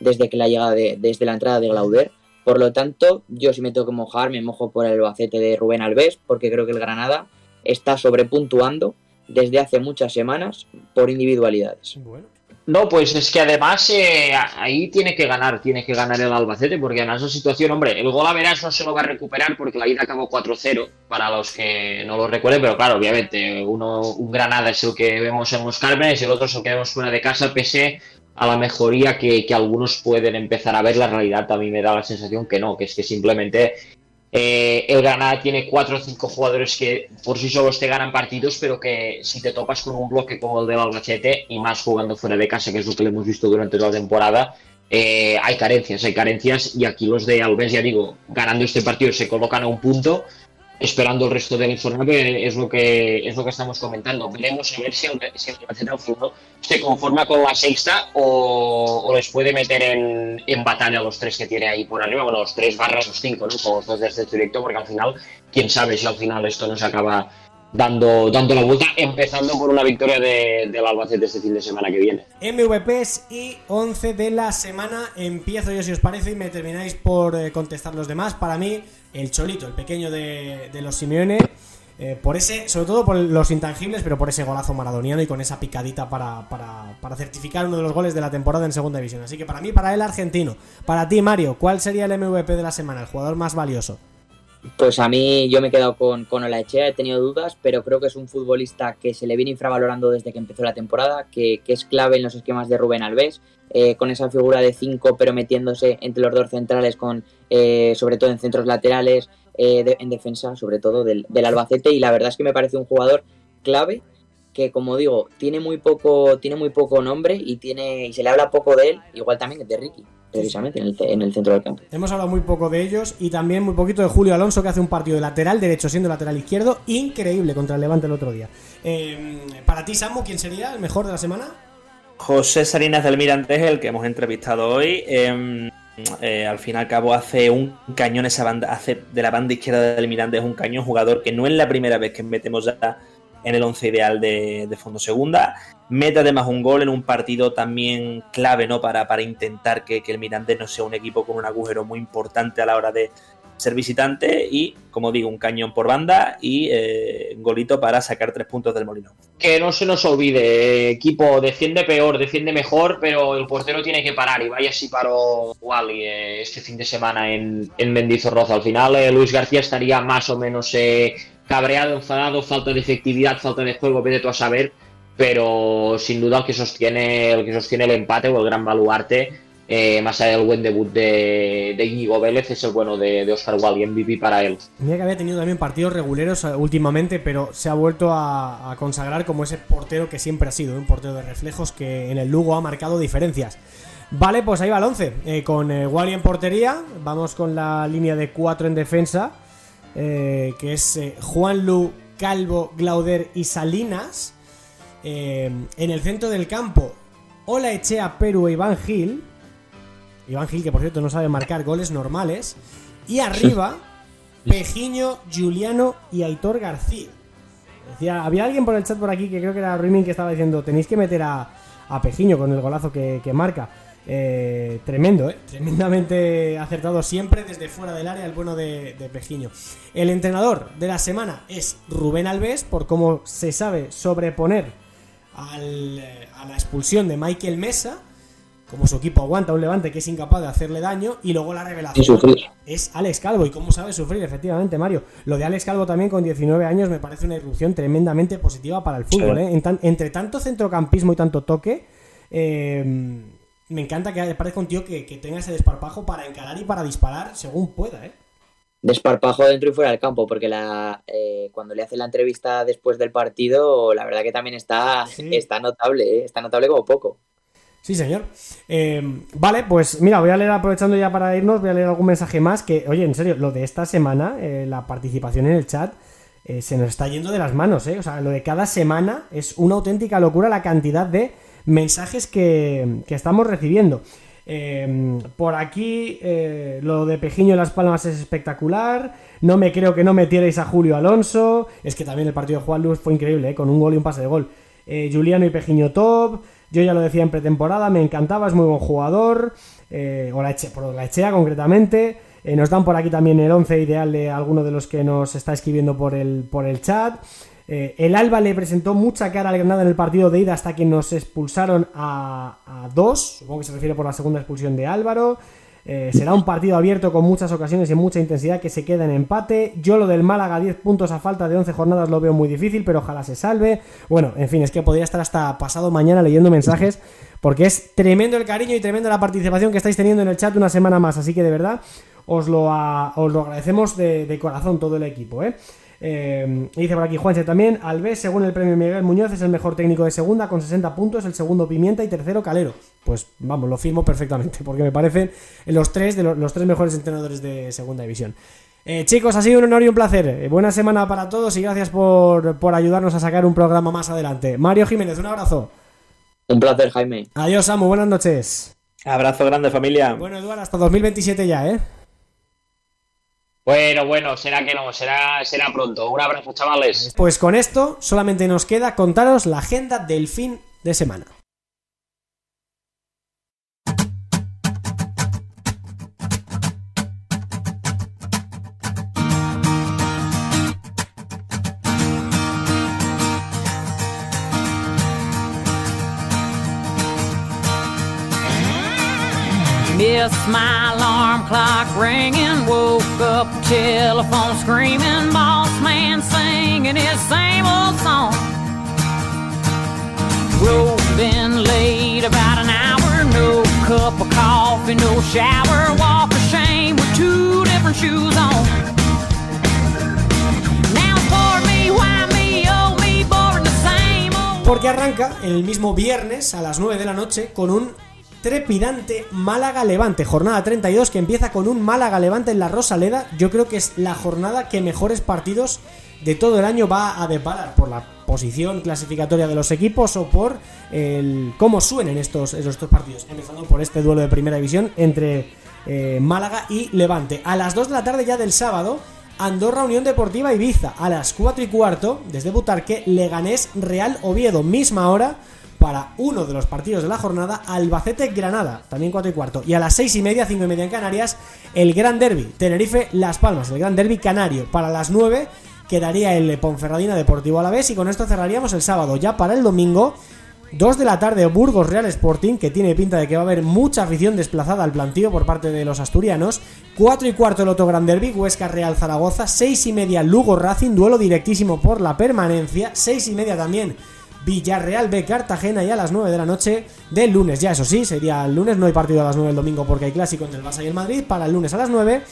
desde que la llegada de, desde la entrada de Glauder. Por lo tanto, yo si me tengo que mojar, me mojo por el bacete de Rubén Alves, porque creo que el Granada está sobrepuntuando desde hace muchas semanas por individualidades. Bueno. No, pues es que además eh, ahí tiene que ganar, tiene que ganar el Albacete, porque además la situación, hombre, el gol a verás no se lo va a recuperar porque la ida acabó 4-0, para los que no lo recuerden, pero claro, obviamente, uno, un Granada es el que vemos en los Cármenes y el otro es el que vemos fuera de casa, pese a la mejoría que, que algunos pueden empezar a ver, la realidad a mí me da la sensación que no, que es que simplemente eh, el Granada tiene cuatro o cinco jugadores que por sí solos te ganan partidos, pero que si te topas con un bloque como el del Albacete y más jugando fuera de casa, que es lo que le hemos visto durante toda la temporada, eh, hay carencias, hay carencias y aquí los de Alves, ya digo, ganando este partido se colocan a un punto esperando el resto del informe, es lo que es lo que estamos comentando. Veremos a ver si el, si el se conforma con la sexta o, les puede meter en, en, batalla a los tres que tiene ahí por arriba, bueno, los tres barras los cinco, ¿no? Con los dos de este directo, porque al final, quién sabe si al final esto no se acaba dando, dando la vuelta, empezando por una victoria de, del Albacete este fin de semana que viene. MVPs y 11 de la semana. Empiezo yo si os parece y me termináis por eh, contestar los demás. Para mí, el Cholito, el pequeño de, los Simeone. Eh, por ese, sobre todo por los intangibles, pero por ese golazo maradoniano y con esa picadita para, para, certificar uno de los goles de la temporada en segunda división. Así que para mí, para el argentino. Para ti, Mario, ¿cuál sería el MVP de la semana, el jugador más valioso? Pues a mí yo me he quedado con, con Olaechea, he tenido dudas, pero creo que es un futbolista que se le viene infravalorando desde que empezó la temporada, que, es clave en los esquemas de Rubén Alves, eh, con esa figura de 5 pero metiéndose entre los dos centrales, con eh, sobre todo en centros laterales, eh, en defensa sobre todo del, Albacete y la verdad es que me parece un jugador clave que como digo tiene muy poco tiene muy poco nombre y tiene y se le habla poco de él igual también de Ricky precisamente, en el, en el centro del campo. Hemos hablado muy poco de ellos y también muy poquito de Julio Alonso, que hace un partido de lateral derecho siendo lateral izquierdo increíble contra el Levante el otro día. Eh, para ti, Samu, ¿quién sería el mejor de la semana? José Salinas del Mirandés, el que hemos entrevistado hoy. Eh, eh, al fin y al cabo hace un cañón esa banda, hace de la banda izquierda del Mirandés un cañón jugador que no es la primera vez que metemos ya en el once ideal de, de, fondo segunda. Mete además un gol en un partido también clave ¿no? para, para intentar que, que, el Mirandés no sea un equipo con un agujero muy importante a la hora de ser visitante y, como digo, un cañón por banda y eh, golito para sacar tres puntos del Molino. Que no se nos olvide, equipo defiende peor, defiende mejor, pero el portero tiene que parar y vaya si paró Wally eh, este fin de semana en, en Mendizorroza. Al final eh, Luis García estaría más o menos eh, cabreado, enfadado, falta de efectividad, falta de juego, vete tú a saber, pero sin duda el que sostiene el que sostiene el empate o el gran baluarte, eh, más allá del buen debut de, de Íñigo Vélez, es el bueno de, Oscar Wally, MVP para él. Mira que había tenido también partidos reguleros eh, últimamente, pero se ha vuelto a, consagrar como ese portero que siempre ha sido, un portero de reflejos que en el Lugo ha marcado diferencias. Vale, pues ahí va el 11, eh, con eh, en portería, vamos con la línea de 4 en defensa, eh, que es eh, Juan Lu, Calvo, Glauder y Salinas. Eh, en el centro del campo, Ola Echea, Perú e Iván Gil. Iván Gil, que por cierto no sabe marcar goles normales. Y arriba, Pejiño, Juliano y Aitor García. Decía, había alguien por el chat por aquí que creo que era Rimin que estaba diciendo, tenéis que meter a, a Pejiño con el golazo que, que marca. Eh, tremendo, ¿eh? tremendamente acertado siempre desde fuera del área el bueno de, de, Pejiño. El entrenador de la semana es Rubén Alves, por cómo se sabe sobreponer al, a la expulsión de Michael Mesa, como su equipo aguanta un levante que es incapaz de hacerle daño, y luego la revelación es Alex Calvo, y cómo sabe sufrir, efectivamente, Mario. Lo de Alex Calvo también con 19 años me parece una irrupción tremendamente positiva para el fútbol. ¿eh? En tan, entre tanto centrocampismo y tanto toque, eh, me encanta que parezca un tío que, que, tenga ese desparpajo para encarar y para disparar según pueda, ¿eh? Desparpajo dentro y fuera del campo, porque la, eh, cuando le hace la entrevista después del partido, la verdad que también está, sí. está notable, ¿eh? está notable como poco. Sí, señor. Eh, vale, pues mira, voy a leer, aprovechando ya para irnos, voy a leer algún mensaje más. Que, oye, en serio, lo de esta semana, eh, la participación en el chat, se nos está yendo de las manos, ¿eh? O sea, lo de cada semana es una auténtica locura la cantidad de mensajes que, que estamos recibiendo. Eh, por aquí, eh, lo de Pejiño en Las Palmas es espectacular. No me creo que no metierais a Julio Alonso. Es que también el partido de Juan Luz fue increíble, ¿eh? con un gol y un pase de gol. Eh, Juliano y Pejiño top. Yo ya lo decía en pretemporada, me encantaba, es muy buen jugador. O la, eche, por la Echea concretamente. nos dan por aquí también el 11 ideal de alguno de los que nos está escribiendo por el, por el chat. Eh, el Alba le presentó mucha cara al Granada en el partido de ida hasta que nos expulsaron a, dos. Supongo que se refiere por la segunda expulsión de Álvaro. Eh, será un partido abierto con muchas ocasiones y mucha intensidad que se queda en empate. Yo lo del Málaga, 10 puntos a falta de 11 jornadas, lo veo muy difícil, pero ojalá se salve. Bueno, en fin, es que podría estar hasta pasado mañana leyendo mensajes porque es tremendo el cariño y tremenda la participación que estáis teniendo en el chat una semana más. Así que de verdad os lo, os lo agradecemos de, de corazón todo el equipo, ¿eh? Eh, dice por aquí Juanche también, Alves, según el premio Miguel Muñoz, es el mejor técnico de segunda con 60 puntos, el segundo Pimienta y tercero Calero. Pues vamos, lo firmo perfectamente, porque me parecen los tres de los, los tres mejores entrenadores de segunda división. Eh, chicos, ha sido un honor y un placer. Eh, buena semana para todos y gracias por, por ayudarnos a sacar un programa más adelante. Mario Jiménez, un abrazo. Un placer, Jaime. Adiós, Samu, buenas noches. Abrazo grande, familia. Bueno, Eduardo, hasta 2027 ya, ¿eh? Bueno, bueno, será que no, será, será pronto. Un abrazo, chavales. Pues con esto solamente nos queda contaros la agenda del fin de semana. Missed my alarm clock ringing, up telephone screaming, boss man singing his same old song. Been late about an hour, no cup of coffee, no shower, walk of shame with two different shoes on. Now for me, why me, oh me, boring the same old. Porque arranca el mismo viernes a las 9 de la noche con un trepidante Málaga-Levante, jornada 32 que empieza con un Málaga-Levante en la Rosaleda. Yo creo que es la jornada que mejores partidos de todo el año va a deparar por la posición clasificatoria de los equipos o por el cómo suenen estos, estos partidos. Empezando por este duelo de primera división entre eh, Málaga y Levante. A las 2 de la tarde ya del sábado, Andorra Unión Deportiva Ibiza. A las 4 y cuarto, desde Butarque, Leganés Real Oviedo. Misma hora para uno de los partidos de la jornada, Albacete Granada, también 4 y cuarto. Y a las 6 y media, 5 y media en Canarias, el Gran Derby, Tenerife Las Palmas, el Gran Derby Canario. Para las 9 quedaría el Ponferradina Deportivo a la vez y con esto cerraríamos el sábado. Ya para el domingo, 2 de la tarde, Burgos Real Sporting, que tiene pinta de que va a haber mucha afición desplazada al plantío por parte de los asturianos. 4 y cuarto el Otto Gran Derby, Huesca Real Zaragoza. 6 y media Lugo Racing, duelo directísimo por la permanencia. 6 y media también Villarreal B Cartagena y a las 9 de la noche del lunes. Ya eso sí, sería el lunes, no hay partido a las 9 del domingo porque hay clásico entre el Barça y el Madrid. Para el lunes a las 9,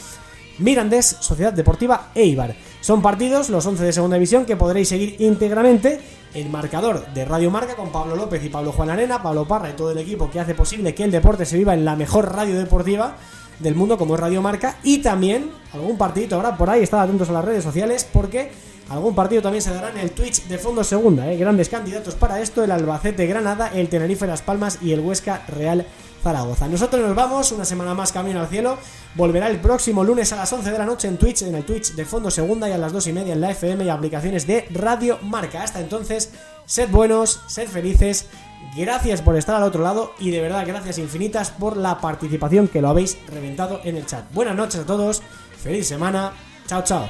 Mirandés, Sociedad Deportiva Eibar. Son partidos, los 11 de segunda división, que podréis seguir íntegramente el marcador de Radio Marca con Pablo López y Pablo Juan Arena, Pablo Parra y todo el equipo que hace posible que el deporte se viva en la mejor radio deportiva del mundo como es Radio Marca y también algún partidito ahora por ahí, estad atentos a las redes sociales porque algún partido también se dará en el Twitch de fondo segunda, ¿eh? grandes candidatos para esto, el Albacete Granada, el Tenerife Las Palmas y el Huesca Real Zaragoza. Nosotros nos vamos, una semana más camino al cielo, volverá el próximo lunes a las 11 de la noche en Twitch, en el Twitch de fondo segunda y a las 2 y media en la FM y aplicaciones de Radio Marca. Hasta entonces, sed buenos, sed felices, gracias por estar al otro lado y de verdad gracias infinitas por la participación que lo habéis reventado en el chat. Buenas noches a todos, feliz semana, chao chao.